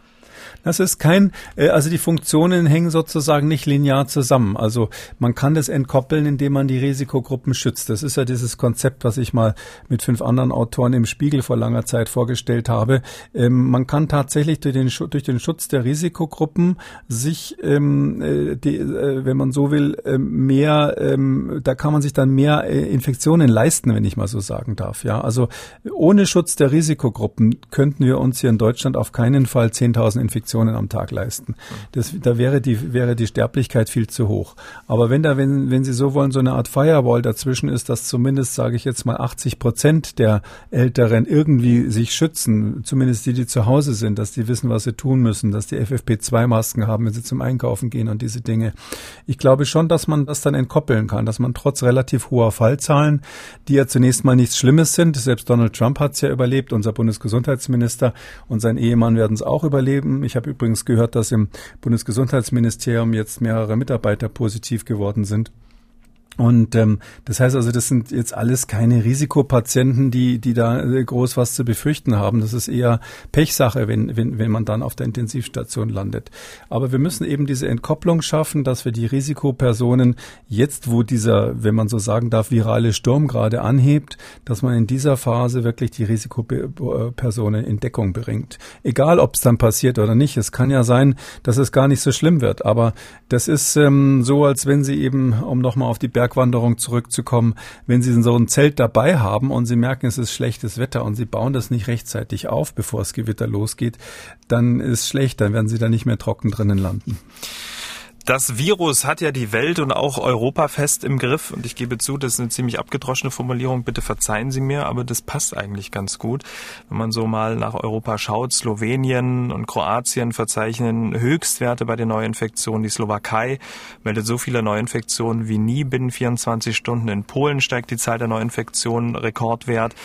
Das ist kein, äh, also die Funktionen hängen sozusagen nicht linear zusammen. Also man kann das entkoppeln, indem man die Risikogruppen schützt. Das ist ja dieses Konzept, was ich mal mit fünf anderen Autoren im Spiegel vor langer Zeit vorgestellt habe. Ähm, man kann tatsächlich durch den, durch den Schutz der Risikogruppen sich, ähm, äh, äh, wenn man so will, mehr, ähm, da kann man sich dann mehr Infektionen leisten, wenn ich mal so sagen darf. Ja, also ohne Schutz der Risikogruppen könnten wir uns hier in Deutschland auf keinen Fall 10.000 Infektionen Infektionen am Tag leisten. Das, da wäre die, wäre die Sterblichkeit viel zu hoch. Aber wenn da, wenn, wenn Sie so wollen, so eine Art Firewall dazwischen ist, dass zumindest, sage ich jetzt mal, 80 Prozent der Älteren irgendwie sich schützen, zumindest die, die zu Hause sind, dass die wissen, was sie tun müssen, dass die FFP2-Masken haben, wenn sie zum Einkaufen gehen und diese Dinge. Ich glaube schon, dass man das dann entkoppeln kann, dass man trotz relativ hoher Fallzahlen, die ja zunächst mal nichts Schlimmes sind, selbst Donald Trump hat es ja überlebt, unser Bundesgesundheitsminister und sein Ehemann werden es auch überleben. Ich habe übrigens gehört, dass im Bundesgesundheitsministerium jetzt mehrere Mitarbeiter positiv geworden sind. Und ähm, das heißt also, das sind jetzt alles keine Risikopatienten, die, die da äh, groß was zu befürchten haben. Das ist eher Pechsache, wenn, wenn, wenn man dann auf der Intensivstation landet. Aber wir müssen eben diese Entkopplung schaffen, dass wir die Risikopersonen jetzt, wo dieser, wenn man so sagen darf, virale Sturm gerade anhebt, dass man in dieser Phase wirklich die Risikopersonen in Deckung bringt. Egal, ob es dann passiert oder nicht. Es kann ja sein, dass es gar nicht so schlimm wird. Aber das ist ähm, so, als wenn Sie eben, um nochmal auf die Berg Bergwanderung zurückzukommen, wenn Sie so ein Zelt dabei haben und Sie merken, es ist schlechtes Wetter und Sie bauen das nicht rechtzeitig auf, bevor das Gewitter losgeht, dann ist schlecht, dann werden Sie da nicht mehr trocken drinnen landen. Das Virus hat ja die Welt und auch Europa fest im Griff. Und ich gebe zu, das ist eine ziemlich abgedroschene Formulierung. Bitte verzeihen Sie mir, aber das passt eigentlich ganz gut. Wenn man so mal nach Europa schaut, Slowenien und Kroatien verzeichnen Höchstwerte bei den Neuinfektionen. Die Slowakei meldet so viele Neuinfektionen wie nie binnen 24 Stunden. In Polen steigt die Zahl der Neuinfektionen Rekordwert.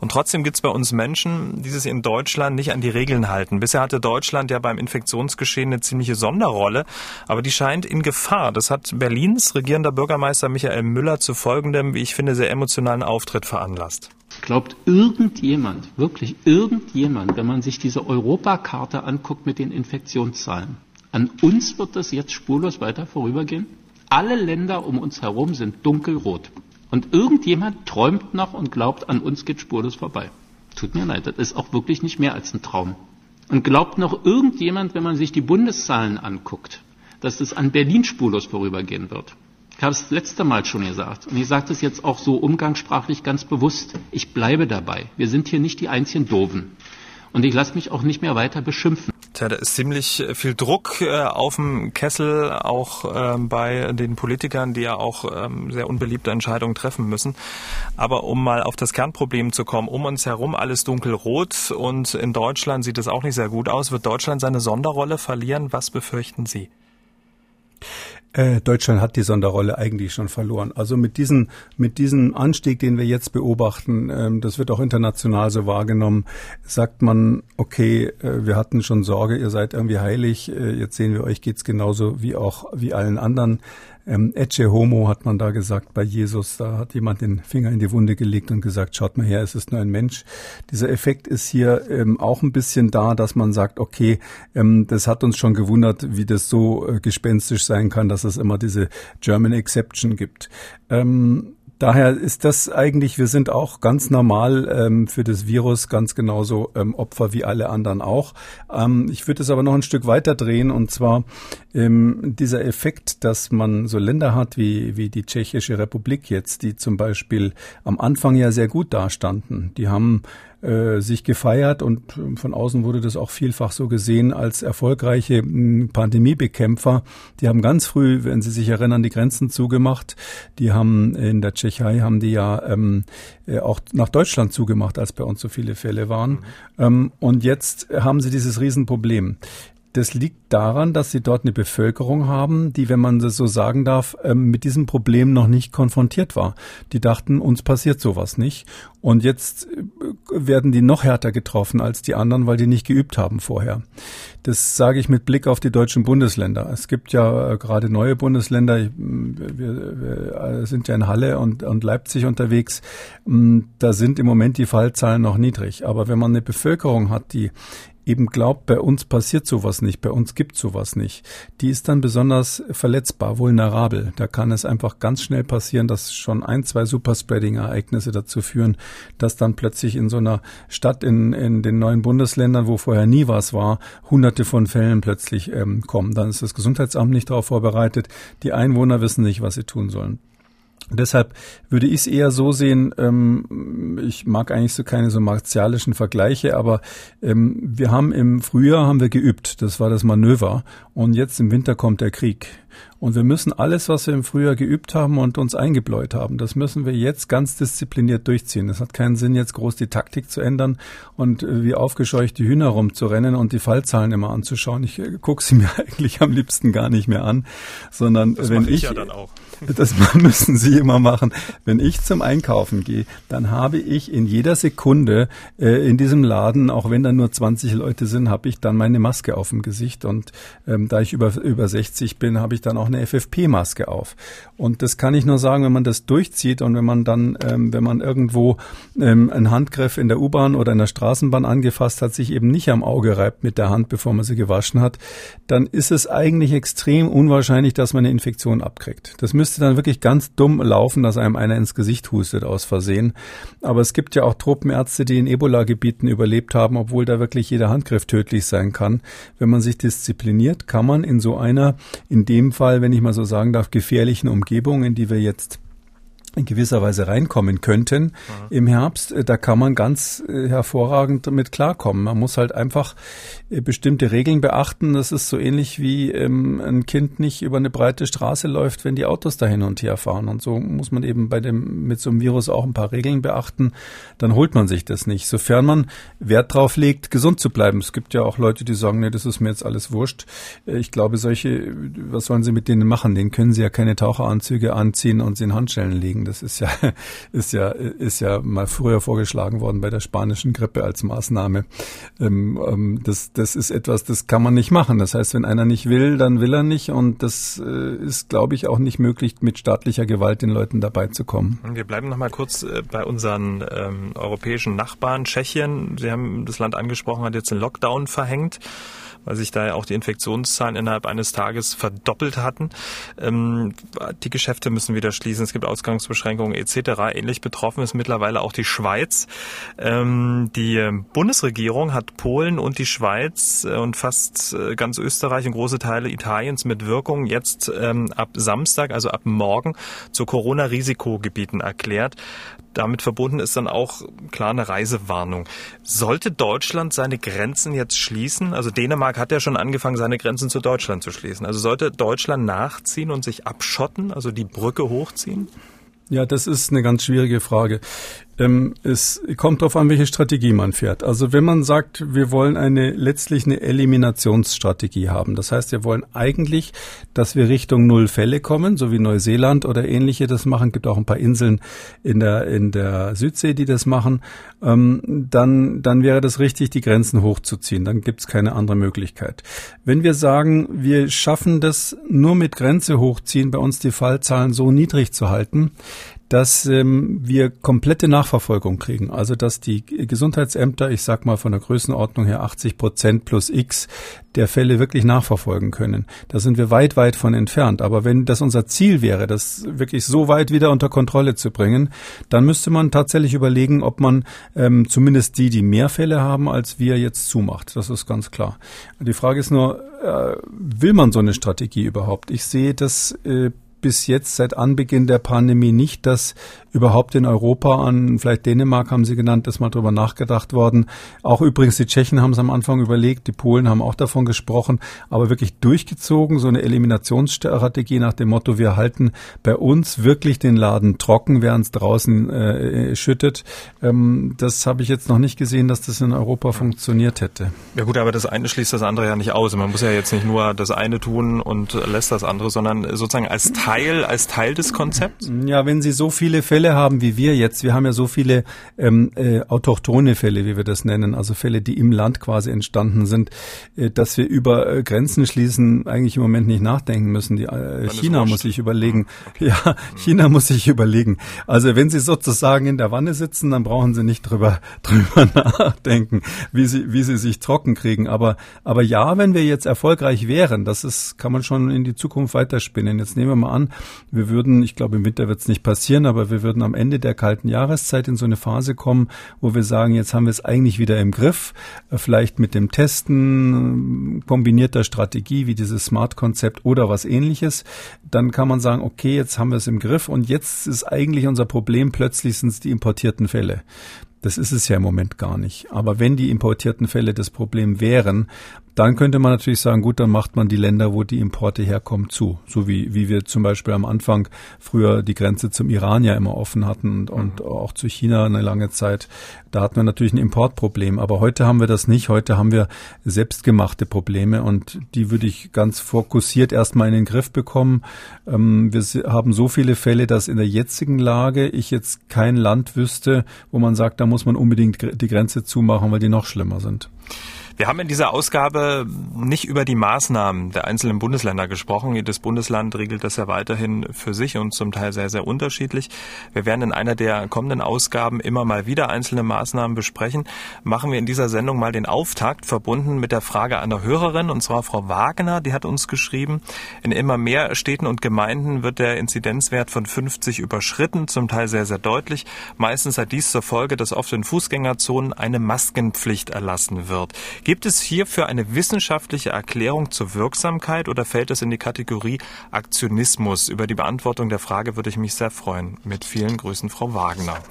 Und trotzdem gibt es bei uns Menschen, die sich in Deutschland nicht an die Regeln halten. Bisher hatte Deutschland ja beim Infektionsgeschehen eine ziemliche Sonderrolle, aber die scheint in Gefahr. Das hat Berlins regierender Bürgermeister Michael Müller zu folgendem, wie ich finde, sehr emotionalen Auftritt veranlasst. Glaubt irgendjemand, wirklich irgendjemand, wenn man sich diese Europakarte anguckt mit den Infektionszahlen, an uns wird das jetzt spurlos weiter vorübergehen? Alle Länder um uns herum sind dunkelrot. Und irgendjemand träumt noch und glaubt, an uns geht spurlos vorbei. Tut mir leid, das ist auch wirklich nicht mehr als ein Traum. Und glaubt noch irgendjemand, wenn man sich die Bundeszahlen anguckt, dass es an Berlin spurlos vorübergehen wird. Ich habe es das letzte Mal schon gesagt und ich sage das jetzt auch so umgangssprachlich ganz bewusst. Ich bleibe dabei. Wir sind hier nicht die einzigen Doofen. Und ich lasse mich auch nicht mehr weiter beschimpfen. Tja, da ist ziemlich äh, viel Druck äh, auf dem Kessel, auch ähm, bei den Politikern, die ja auch ähm, sehr unbeliebte Entscheidungen treffen müssen. Aber um mal auf das Kernproblem zu kommen, um uns herum alles dunkelrot und in Deutschland sieht es auch nicht sehr gut aus. Wird Deutschland seine Sonderrolle verlieren? Was befürchten Sie? Äh, Deutschland hat die Sonderrolle eigentlich schon verloren. Also mit diesem mit diesem Anstieg, den wir jetzt beobachten, ähm, das wird auch international so wahrgenommen, sagt man, okay, äh, wir hatten schon Sorge, ihr seid irgendwie heilig, äh, jetzt sehen wir euch geht's genauso wie auch wie allen anderen ähm, Ecce Homo hat man da gesagt bei Jesus. Da hat jemand den Finger in die Wunde gelegt und gesagt, schaut mal her, es ist nur ein Mensch. Dieser Effekt ist hier ähm, auch ein bisschen da, dass man sagt, okay, ähm, das hat uns schon gewundert, wie das so äh, gespenstisch sein kann, dass es immer diese German Exception gibt. Ähm, Daher ist das eigentlich, wir sind auch ganz normal ähm, für das Virus ganz genauso ähm, Opfer wie alle anderen auch. Ähm, ich würde es aber noch ein Stück weiter drehen und zwar ähm, dieser Effekt, dass man so Länder hat wie, wie die Tschechische Republik jetzt, die zum Beispiel am Anfang ja sehr gut dastanden. Die haben äh, sich gefeiert und äh, von außen wurde das auch vielfach so gesehen als erfolgreiche hm, Pandemiebekämpfer. Die haben ganz früh, wenn Sie sich erinnern, die Grenzen zugemacht. Die haben in der Tschechei haben die ja ähm, äh, auch nach Deutschland zugemacht, als bei uns so viele Fälle waren. Mhm. Ähm, und jetzt haben sie dieses Riesenproblem. Das liegt daran, dass sie dort eine Bevölkerung haben, die, wenn man das so sagen darf, ähm, mit diesem Problem noch nicht konfrontiert war. Die dachten, uns passiert sowas nicht. Und jetzt äh, werden die noch härter getroffen als die anderen, weil die nicht geübt haben vorher. Das sage ich mit Blick auf die deutschen Bundesländer. Es gibt ja äh, gerade neue Bundesländer. Wir, wir sind ja in Halle und, und Leipzig unterwegs. Da sind im Moment die Fallzahlen noch niedrig. Aber wenn man eine Bevölkerung hat, die eben glaubt, bei uns passiert sowas nicht, bei uns gibt sowas nicht, die ist dann besonders verletzbar, vulnerabel. Da kann es einfach ganz schnell passieren, dass schon ein, zwei Superspreading-Ereignisse dazu führen, dass dann plötzlich in so einer Stadt in, in den neuen Bundesländern, wo vorher nie was war, hunderte von Fällen plötzlich ähm, kommen. Dann ist das Gesundheitsamt nicht darauf vorbereitet. Die Einwohner wissen nicht, was sie tun sollen. Deshalb würde ich es eher so sehen, ähm, ich mag eigentlich so keine so martialischen Vergleiche, aber ähm, wir haben im Frühjahr haben wir geübt, das war das Manöver und jetzt im Winter kommt der Krieg. Und wir müssen alles, was wir im Frühjahr geübt haben und uns eingebläut haben, das müssen wir jetzt ganz diszipliniert durchziehen. Es hat keinen Sinn, jetzt groß die Taktik zu ändern und äh, wie aufgescheuchte Hühner rumzurennen und die Fallzahlen immer anzuschauen. Ich äh, gucke sie mir eigentlich am liebsten gar nicht mehr an, sondern das wenn ich, ich ja dann auch. Das müssen Sie immer machen. Wenn ich zum Einkaufen gehe, dann habe ich in jeder Sekunde äh, in diesem Laden, auch wenn da nur 20 Leute sind, habe ich dann meine Maske auf dem Gesicht. Und ähm, da ich über, über 60 bin, habe ich dann auch eine FFP-Maske auf. Und das kann ich nur sagen, wenn man das durchzieht und wenn man dann, ähm, wenn man irgendwo ähm, einen Handgriff in der U-Bahn oder in der Straßenbahn angefasst hat, sich eben nicht am Auge reibt mit der Hand, bevor man sie gewaschen hat, dann ist es eigentlich extrem unwahrscheinlich, dass man eine Infektion abkriegt. Das müsste dann wirklich ganz dumm laufen, dass einem einer ins Gesicht hustet aus Versehen. Aber es gibt ja auch Truppenärzte, die in Ebola-Gebieten überlebt haben, obwohl da wirklich jeder Handgriff tödlich sein kann. Wenn man sich diszipliniert, kann man in so einer, in dem Fall, wenn ich mal so sagen darf, gefährlichen Umgebung, in die wir jetzt in gewisser Weise reinkommen könnten mhm. im Herbst, äh, da kann man ganz äh, hervorragend damit klarkommen. Man muss halt einfach äh, bestimmte Regeln beachten. Das ist so ähnlich wie ähm, ein Kind nicht über eine breite Straße läuft, wenn die Autos da hin und her fahren. Und so muss man eben bei dem mit so einem Virus auch ein paar Regeln beachten. Dann holt man sich das nicht. Sofern man Wert drauf legt, gesund zu bleiben. Es gibt ja auch Leute, die sagen, nee, das ist mir jetzt alles wurscht. Ich glaube, solche, was sollen sie mit denen machen? Denen können sie ja keine Taucheranzüge anziehen und sie in Handschellen legen kriegen. Das ist ja, ist ja, ist ja mal früher vorgeschlagen worden bei der spanischen Grippe als Maßnahme. Ähm, ähm, das, das ist etwas, das kann man nicht machen. Das heißt, wenn einer nicht will, dann will er nicht. Und das äh, ist, glaube ich, auch nicht möglich, mit staatlicher Gewalt den Leuten dabei zu kommen. Wir bleiben noch mal kurz äh, bei unseren ähm, europäischen Nachbarn. Tschechien, Sie haben das Land angesprochen, hat jetzt einen Lockdown verhängt weil sich da ja auch die Infektionszahlen innerhalb eines Tages verdoppelt hatten. Ähm, die Geschäfte müssen wieder schließen, es gibt Ausgangsbeschränkungen etc. Ähnlich betroffen ist mittlerweile auch die Schweiz. Ähm, die Bundesregierung hat Polen und die Schweiz äh, und fast äh, ganz Österreich und große Teile Italiens mit Wirkung jetzt ähm, ab Samstag, also ab morgen, zu Corona-Risikogebieten erklärt. Damit verbunden ist dann auch klar eine Reisewarnung. Sollte Deutschland seine Grenzen jetzt schließen? Also Dänemark hat ja schon angefangen, seine Grenzen zu Deutschland zu schließen. Also sollte Deutschland nachziehen und sich abschotten, also die Brücke hochziehen? Ja, das ist eine ganz schwierige Frage. Ähm, es kommt darauf an, welche Strategie man fährt. Also wenn man sagt, wir wollen eine letztlich eine Eliminationsstrategie haben, das heißt, wir wollen eigentlich, dass wir Richtung Null Fälle kommen, so wie Neuseeland oder ähnliche das machen. Gibt auch ein paar Inseln in der in der Südsee, die das machen. Ähm, dann dann wäre das richtig, die Grenzen hochzuziehen. Dann gibt es keine andere Möglichkeit. Wenn wir sagen, wir schaffen das nur mit Grenze hochziehen, bei uns die Fallzahlen so niedrig zu halten, dass ähm, wir komplette Nachverfolgung kriegen. Also dass die Gesundheitsämter, ich sag mal von der Größenordnung her 80 Prozent plus X der Fälle wirklich nachverfolgen können. Da sind wir weit, weit von entfernt. Aber wenn das unser Ziel wäre, das wirklich so weit wieder unter Kontrolle zu bringen, dann müsste man tatsächlich überlegen, ob man ähm, zumindest die, die mehr Fälle haben, als wir jetzt zumacht. Das ist ganz klar. Die Frage ist nur, äh, will man so eine Strategie überhaupt? Ich sehe das äh, bis jetzt seit Anbeginn der Pandemie nicht, dass überhaupt in Europa an, vielleicht Dänemark haben Sie genannt, ist mal drüber nachgedacht worden. Auch übrigens die Tschechen haben es am Anfang überlegt, die Polen haben auch davon gesprochen, aber wirklich durchgezogen, so eine Eliminationsstrategie nach dem Motto, wir halten bei uns wirklich den Laden trocken, während es draußen äh, schüttet. Ähm, das habe ich jetzt noch nicht gesehen, dass das in Europa funktioniert hätte. Ja gut, aber das eine schließt das andere ja nicht aus. Man muss ja jetzt nicht nur das eine tun und lässt das andere, sondern sozusagen als Teil, als Teil des Konzepts? Ja, wenn Sie so viele Fälle haben wie wir jetzt, wir haben ja so viele ähm, äh, autochtone Fälle, wie wir das nennen, also Fälle, die im Land quasi entstanden sind, äh, dass wir über äh, Grenzen schließen eigentlich im Moment nicht nachdenken müssen. Die, äh, China muss sich überlegen. Okay. Ja, China muss sich überlegen. Also wenn Sie sozusagen in der Wanne sitzen, dann brauchen Sie nicht drüber drüber nachdenken, wie Sie wie Sie sich trocken kriegen. Aber aber ja, wenn wir jetzt erfolgreich wären, das ist kann man schon in die Zukunft weiterspinnen. Jetzt nehmen wir mal an, wir würden, ich glaube im Winter wird es nicht passieren, aber wir würden am Ende der kalten Jahreszeit in so eine Phase kommen, wo wir sagen, jetzt haben wir es eigentlich wieder im Griff, äh, vielleicht mit dem Testen, kombinierter Strategie wie dieses Smart-Konzept oder was ähnliches, dann kann man sagen, okay, jetzt haben wir es im Griff und jetzt ist eigentlich unser Problem plötzlich sind es die importierten Fälle. Das ist es ja im Moment gar nicht. Aber wenn die importierten Fälle das Problem wären, dann könnte man natürlich sagen, gut, dann macht man die Länder, wo die Importe herkommen, zu. So wie, wie wir zum Beispiel am Anfang früher die Grenze zum Iran ja immer offen hatten und, und auch zu China eine lange Zeit. Da hatten wir natürlich ein Importproblem. Aber heute haben wir das nicht. Heute haben wir selbstgemachte Probleme und die würde ich ganz fokussiert erstmal in den Griff bekommen. Ähm, wir haben so viele Fälle, dass in der jetzigen Lage ich jetzt kein Land wüsste, wo man sagt, da muss man unbedingt die Grenze zumachen, weil die noch schlimmer sind. Wir haben in dieser Ausgabe nicht über die Maßnahmen der einzelnen Bundesländer gesprochen. Jedes Bundesland regelt das ja weiterhin für sich und zum Teil sehr, sehr unterschiedlich. Wir werden in einer der kommenden Ausgaben immer mal wieder einzelne Maßnahmen besprechen. Machen wir in dieser Sendung mal den Auftakt verbunden mit der Frage einer Hörerin, und zwar Frau Wagner, die hat uns geschrieben, in immer mehr Städten und Gemeinden wird der Inzidenzwert von 50 überschritten, zum Teil sehr, sehr deutlich. Meistens hat dies zur Folge, dass oft in Fußgängerzonen eine Maskenpflicht erlassen wird. Gibt es hierfür eine wissenschaftliche Erklärung zur Wirksamkeit oder fällt es in die Kategorie Aktionismus? Über die Beantwortung der Frage würde ich mich sehr freuen. Mit vielen Grüßen, Frau Wagner.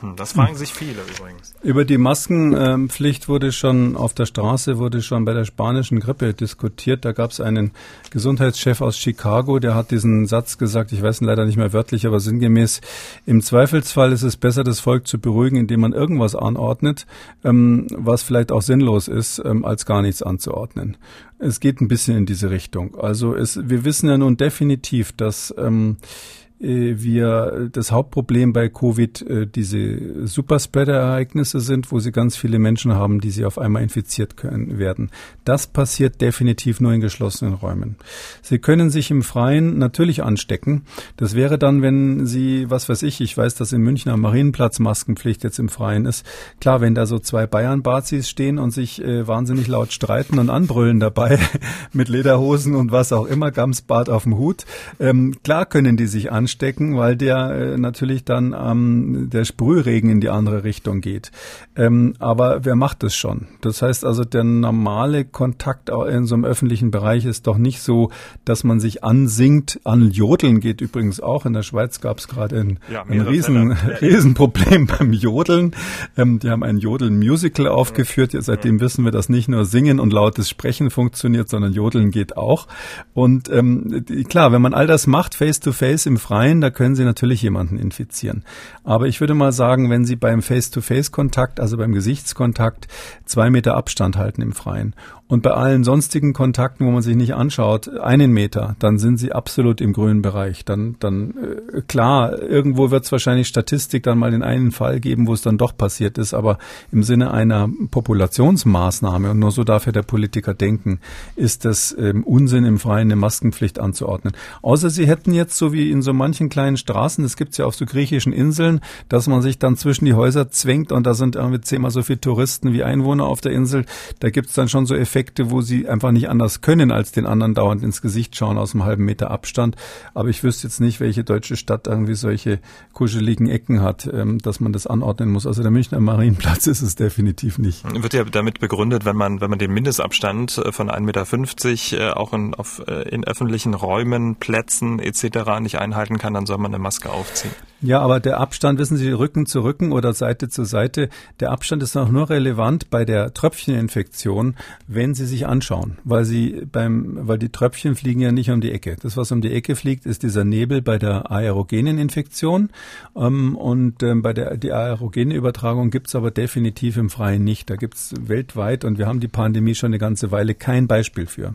Hm, das fragen sich viele übrigens. Über die Maskenpflicht wurde schon auf der Straße, wurde schon bei der spanischen Grippe diskutiert. Da gab es einen Gesundheitschef aus Chicago, der hat diesen Satz gesagt, ich weiß ihn leider nicht mehr wörtlich, aber sinngemäß, im Zweifelsfall ist es besser, das Volk zu beruhigen, indem man irgendwas anordnet, ähm, was vielleicht auch sinnlos ist, ähm, als gar nichts anzuordnen. Es geht ein bisschen in diese Richtung. Also es, wir wissen ja nun definitiv, dass ähm, äh, wir das Hauptproblem bei Covid äh, diese Superspreader-Ereignisse sind, wo sie ganz viele Menschen haben, die sie auf einmal infiziert können, werden. Das passiert definitiv nur in geschlossenen Räumen. Sie können sich im Freien natürlich anstecken. Das wäre dann, wenn Sie, was weiß ich, ich weiß, dass in München am Marienplatz Maskenpflicht jetzt im Freien ist. Klar, wenn da so zwei Bayern-Bazis stehen und sich äh, wahnsinnig laut streiten und anbrüllen dabei mit Lederhosen und was auch immer, Gamsbart auf dem Hut, ähm, klar können die sich anstecken anstecken, weil der äh, natürlich dann ähm, der Sprühregen in die andere Richtung geht. Ähm, aber wer macht das schon? Das heißt also, der normale Kontakt in so einem öffentlichen Bereich ist doch nicht so, dass man sich ansingt. An Jodeln geht übrigens auch. In der Schweiz gab es gerade ein, ja, ein riesen, Riesenproblem beim Jodeln. Ähm, die haben ein Jodeln-Musical aufgeführt. Ja, seitdem wissen wir, dass nicht nur Singen und lautes Sprechen funktioniert, sondern Jodeln geht auch. Und ähm, klar, wenn man all das macht, face-to-face -face im Freien, Freien, da können Sie natürlich jemanden infizieren. Aber ich würde mal sagen, wenn Sie beim Face-to-Face-Kontakt, also beim Gesichtskontakt, zwei Meter Abstand halten im Freien und bei allen sonstigen Kontakten, wo man sich nicht anschaut, einen Meter, dann sind sie absolut im grünen Bereich. Dann, dann äh, klar, irgendwo wird es wahrscheinlich Statistik dann mal den einen Fall geben, wo es dann doch passiert ist, aber im Sinne einer Populationsmaßnahme, und nur so darf ja der Politiker denken, ist das ähm, Unsinn, im Freien eine Maskenpflicht anzuordnen. Außer sie hätten jetzt, so wie in so manchen kleinen Straßen, das gibt's ja auf so griechischen Inseln, dass man sich dann zwischen die Häuser zwängt und da sind irgendwie zehnmal so viele Touristen wie Einwohner auf der Insel. Da gibt's dann schon so Effekte, wo sie einfach nicht anders können, als den anderen dauernd ins Gesicht schauen aus einem halben Meter Abstand. Aber ich wüsste jetzt nicht, welche deutsche Stadt irgendwie solche kuscheligen Ecken hat, ähm, dass man das anordnen muss. Also der Münchner Marienplatz ist es definitiv nicht. Wird ja damit begründet, wenn man, wenn man den Mindestabstand äh, von 1,50 Meter äh, auch in, auf, äh, in öffentlichen Räumen, Plätzen etc. nicht einhalten kann, dann soll man eine Maske aufziehen. Ja, aber der Abstand, wissen Sie, Rücken zu Rücken oder Seite zu Seite, der Abstand ist auch nur relevant bei der Tröpfcheninfektion, wenn Sie sich anschauen, weil sie beim, weil die Tröpfchen fliegen ja nicht um die Ecke. Das, was um die Ecke fliegt, ist dieser Nebel bei der aerogenen Infektion. Ähm, und ähm, bei der die aerogene Übertragung gibt's aber definitiv im Freien nicht. Da gibt's weltweit und wir haben die Pandemie schon eine ganze Weile kein Beispiel für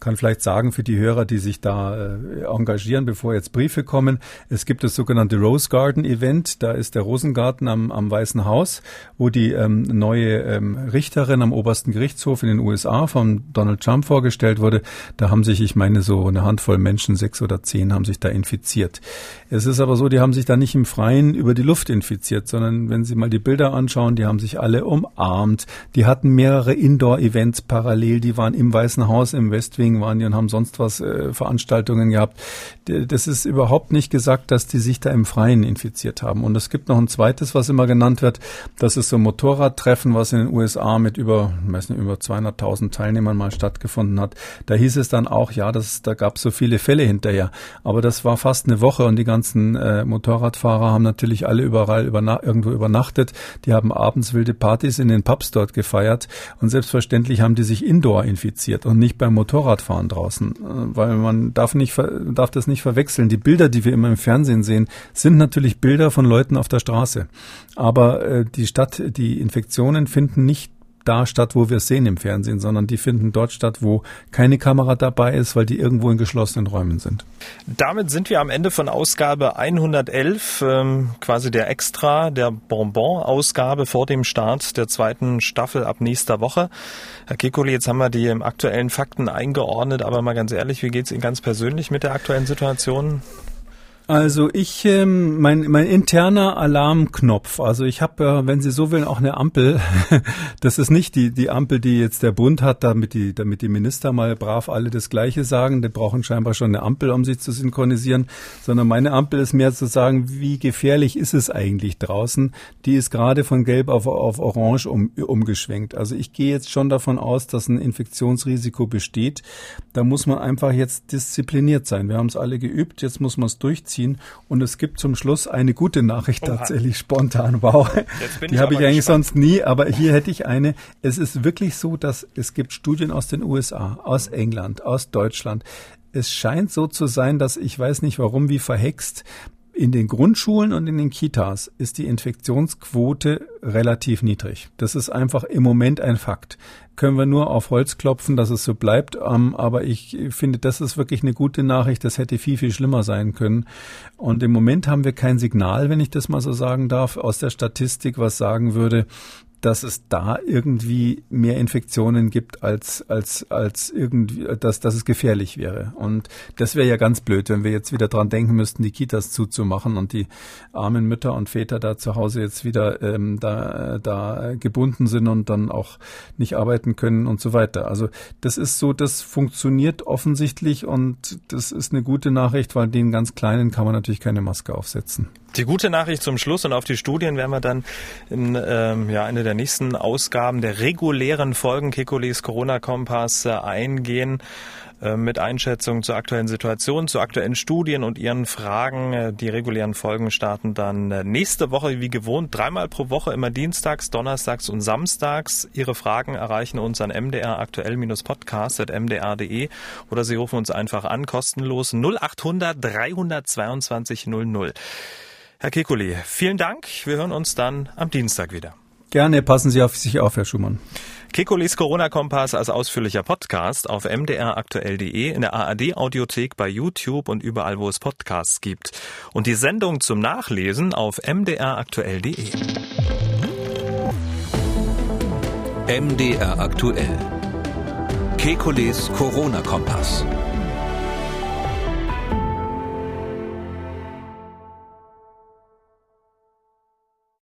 kann vielleicht sagen für die Hörer, die sich da äh, engagieren, bevor jetzt Briefe kommen. Es gibt das sogenannte Rose Garden Event. Da ist der Rosengarten am, am Weißen Haus, wo die ähm, neue ähm, Richterin am obersten Gerichtshof in den USA von Donald Trump vorgestellt wurde. Da haben sich, ich meine, so eine Handvoll Menschen, sechs oder zehn, haben sich da infiziert. Es ist aber so, die haben sich da nicht im Freien über die Luft infiziert, sondern wenn Sie mal die Bilder anschauen, die haben sich alle umarmt. Die hatten mehrere Indoor-Events parallel. Die waren im Weißen Haus im Westwing Training waren die und haben sonst was äh, Veranstaltungen gehabt. Das ist überhaupt nicht gesagt, dass die sich da im Freien infiziert haben. Und es gibt noch ein zweites, was immer genannt wird. Das ist so ein Motorradtreffen, was in den USA mit über, ich weiß nicht, über 200.000 Teilnehmern mal stattgefunden hat. Da hieß es dann auch, ja, das, da gab es so viele Fälle hinterher. Aber das war fast eine Woche und die ganzen äh, Motorradfahrer haben natürlich alle überall überna irgendwo übernachtet. Die haben abends wilde Partys in den Pubs dort gefeiert und selbstverständlich haben die sich indoor infiziert und nicht beim Motorrad Fahrradfahren draußen, äh, weil man darf nicht darf das nicht verwechseln. Die Bilder, die wir immer im Fernsehen sehen, sind natürlich Bilder von Leuten auf der Straße, aber äh, die Stadt, die Infektionen finden nicht da statt, wo wir es sehen im Fernsehen, sondern die finden dort statt, wo keine Kamera dabei ist, weil die irgendwo in geschlossenen Räumen sind. Damit sind wir am Ende von Ausgabe 111, ähm, quasi der Extra, der Bonbon-Ausgabe vor dem Start der zweiten Staffel ab nächster Woche. Herr Kekuli, jetzt haben wir die aktuellen Fakten eingeordnet, aber mal ganz ehrlich, wie geht es Ihnen ganz persönlich mit der aktuellen Situation? Also ich, ähm, mein, mein interner Alarmknopf, also ich habe, äh, wenn Sie so wollen, auch eine Ampel. das ist nicht die, die Ampel, die jetzt der Bund hat, damit die, damit die Minister mal brav alle das Gleiche sagen. Die brauchen scheinbar schon eine Ampel, um sich zu synchronisieren, sondern meine Ampel ist mehr zu sagen, wie gefährlich ist es eigentlich draußen. Die ist gerade von gelb auf, auf orange um, umgeschwenkt. Also ich gehe jetzt schon davon aus, dass ein Infektionsrisiko besteht. Da muss man einfach jetzt diszipliniert sein. Wir haben es alle geübt, jetzt muss man es durchziehen ziehen. Und es gibt zum Schluss eine gute Nachricht Oha. tatsächlich spontan. Wow. Die habe ich eigentlich gespannt. sonst nie, aber hier hätte ich eine. Es ist wirklich so, dass es gibt Studien aus den USA, aus England, aus Deutschland. Es scheint so zu sein, dass ich weiß nicht warum, wie verhext, in den Grundschulen und in den Kitas ist die Infektionsquote relativ niedrig. Das ist einfach im Moment ein Fakt. Können wir nur auf Holz klopfen, dass es so bleibt. Ähm, aber ich finde, das ist wirklich eine gute Nachricht. Das hätte viel, viel schlimmer sein können. Und im Moment haben wir kein Signal, wenn ich das mal so sagen darf, aus der Statistik, was sagen würde, dass es da irgendwie mehr Infektionen gibt als als als irgendwie dass dass es gefährlich wäre und das wäre ja ganz blöd, wenn wir jetzt wieder dran denken müssten, die Kitas zuzumachen und die armen Mütter und Väter da zu Hause jetzt wieder ähm, da da gebunden sind und dann auch nicht arbeiten können und so weiter. Also das ist so, das funktioniert offensichtlich und das ist eine gute Nachricht, weil den ganz kleinen kann man natürlich keine Maske aufsetzen. Die gute Nachricht zum Schluss und auf die Studien werden wir dann in ähm, ja, eine der nächsten Ausgaben der regulären Folgen Kekulis Corona-Kompass äh, eingehen äh, mit Einschätzungen zur aktuellen Situation, zu aktuellen Studien und Ihren Fragen. Äh, die regulären Folgen starten dann nächste Woche wie gewohnt, dreimal pro Woche, immer dienstags, donnerstags und samstags. Ihre Fragen erreichen uns an mdraktuell-podcast.mdr.de oder Sie rufen uns einfach an, kostenlos 0800 322 00. Herr Kekulé, vielen Dank. Wir hören uns dann am Dienstag wieder. Gerne, passen Sie auf sich auf, Herr Schumann. Kekulis Corona-Kompass als ausführlicher Podcast auf mdraktuell.de, in der ARD-Audiothek, bei YouTube und überall, wo es Podcasts gibt. Und die Sendung zum Nachlesen auf mdraktuell.de. MDR aktuell. Kekules Corona-Kompass.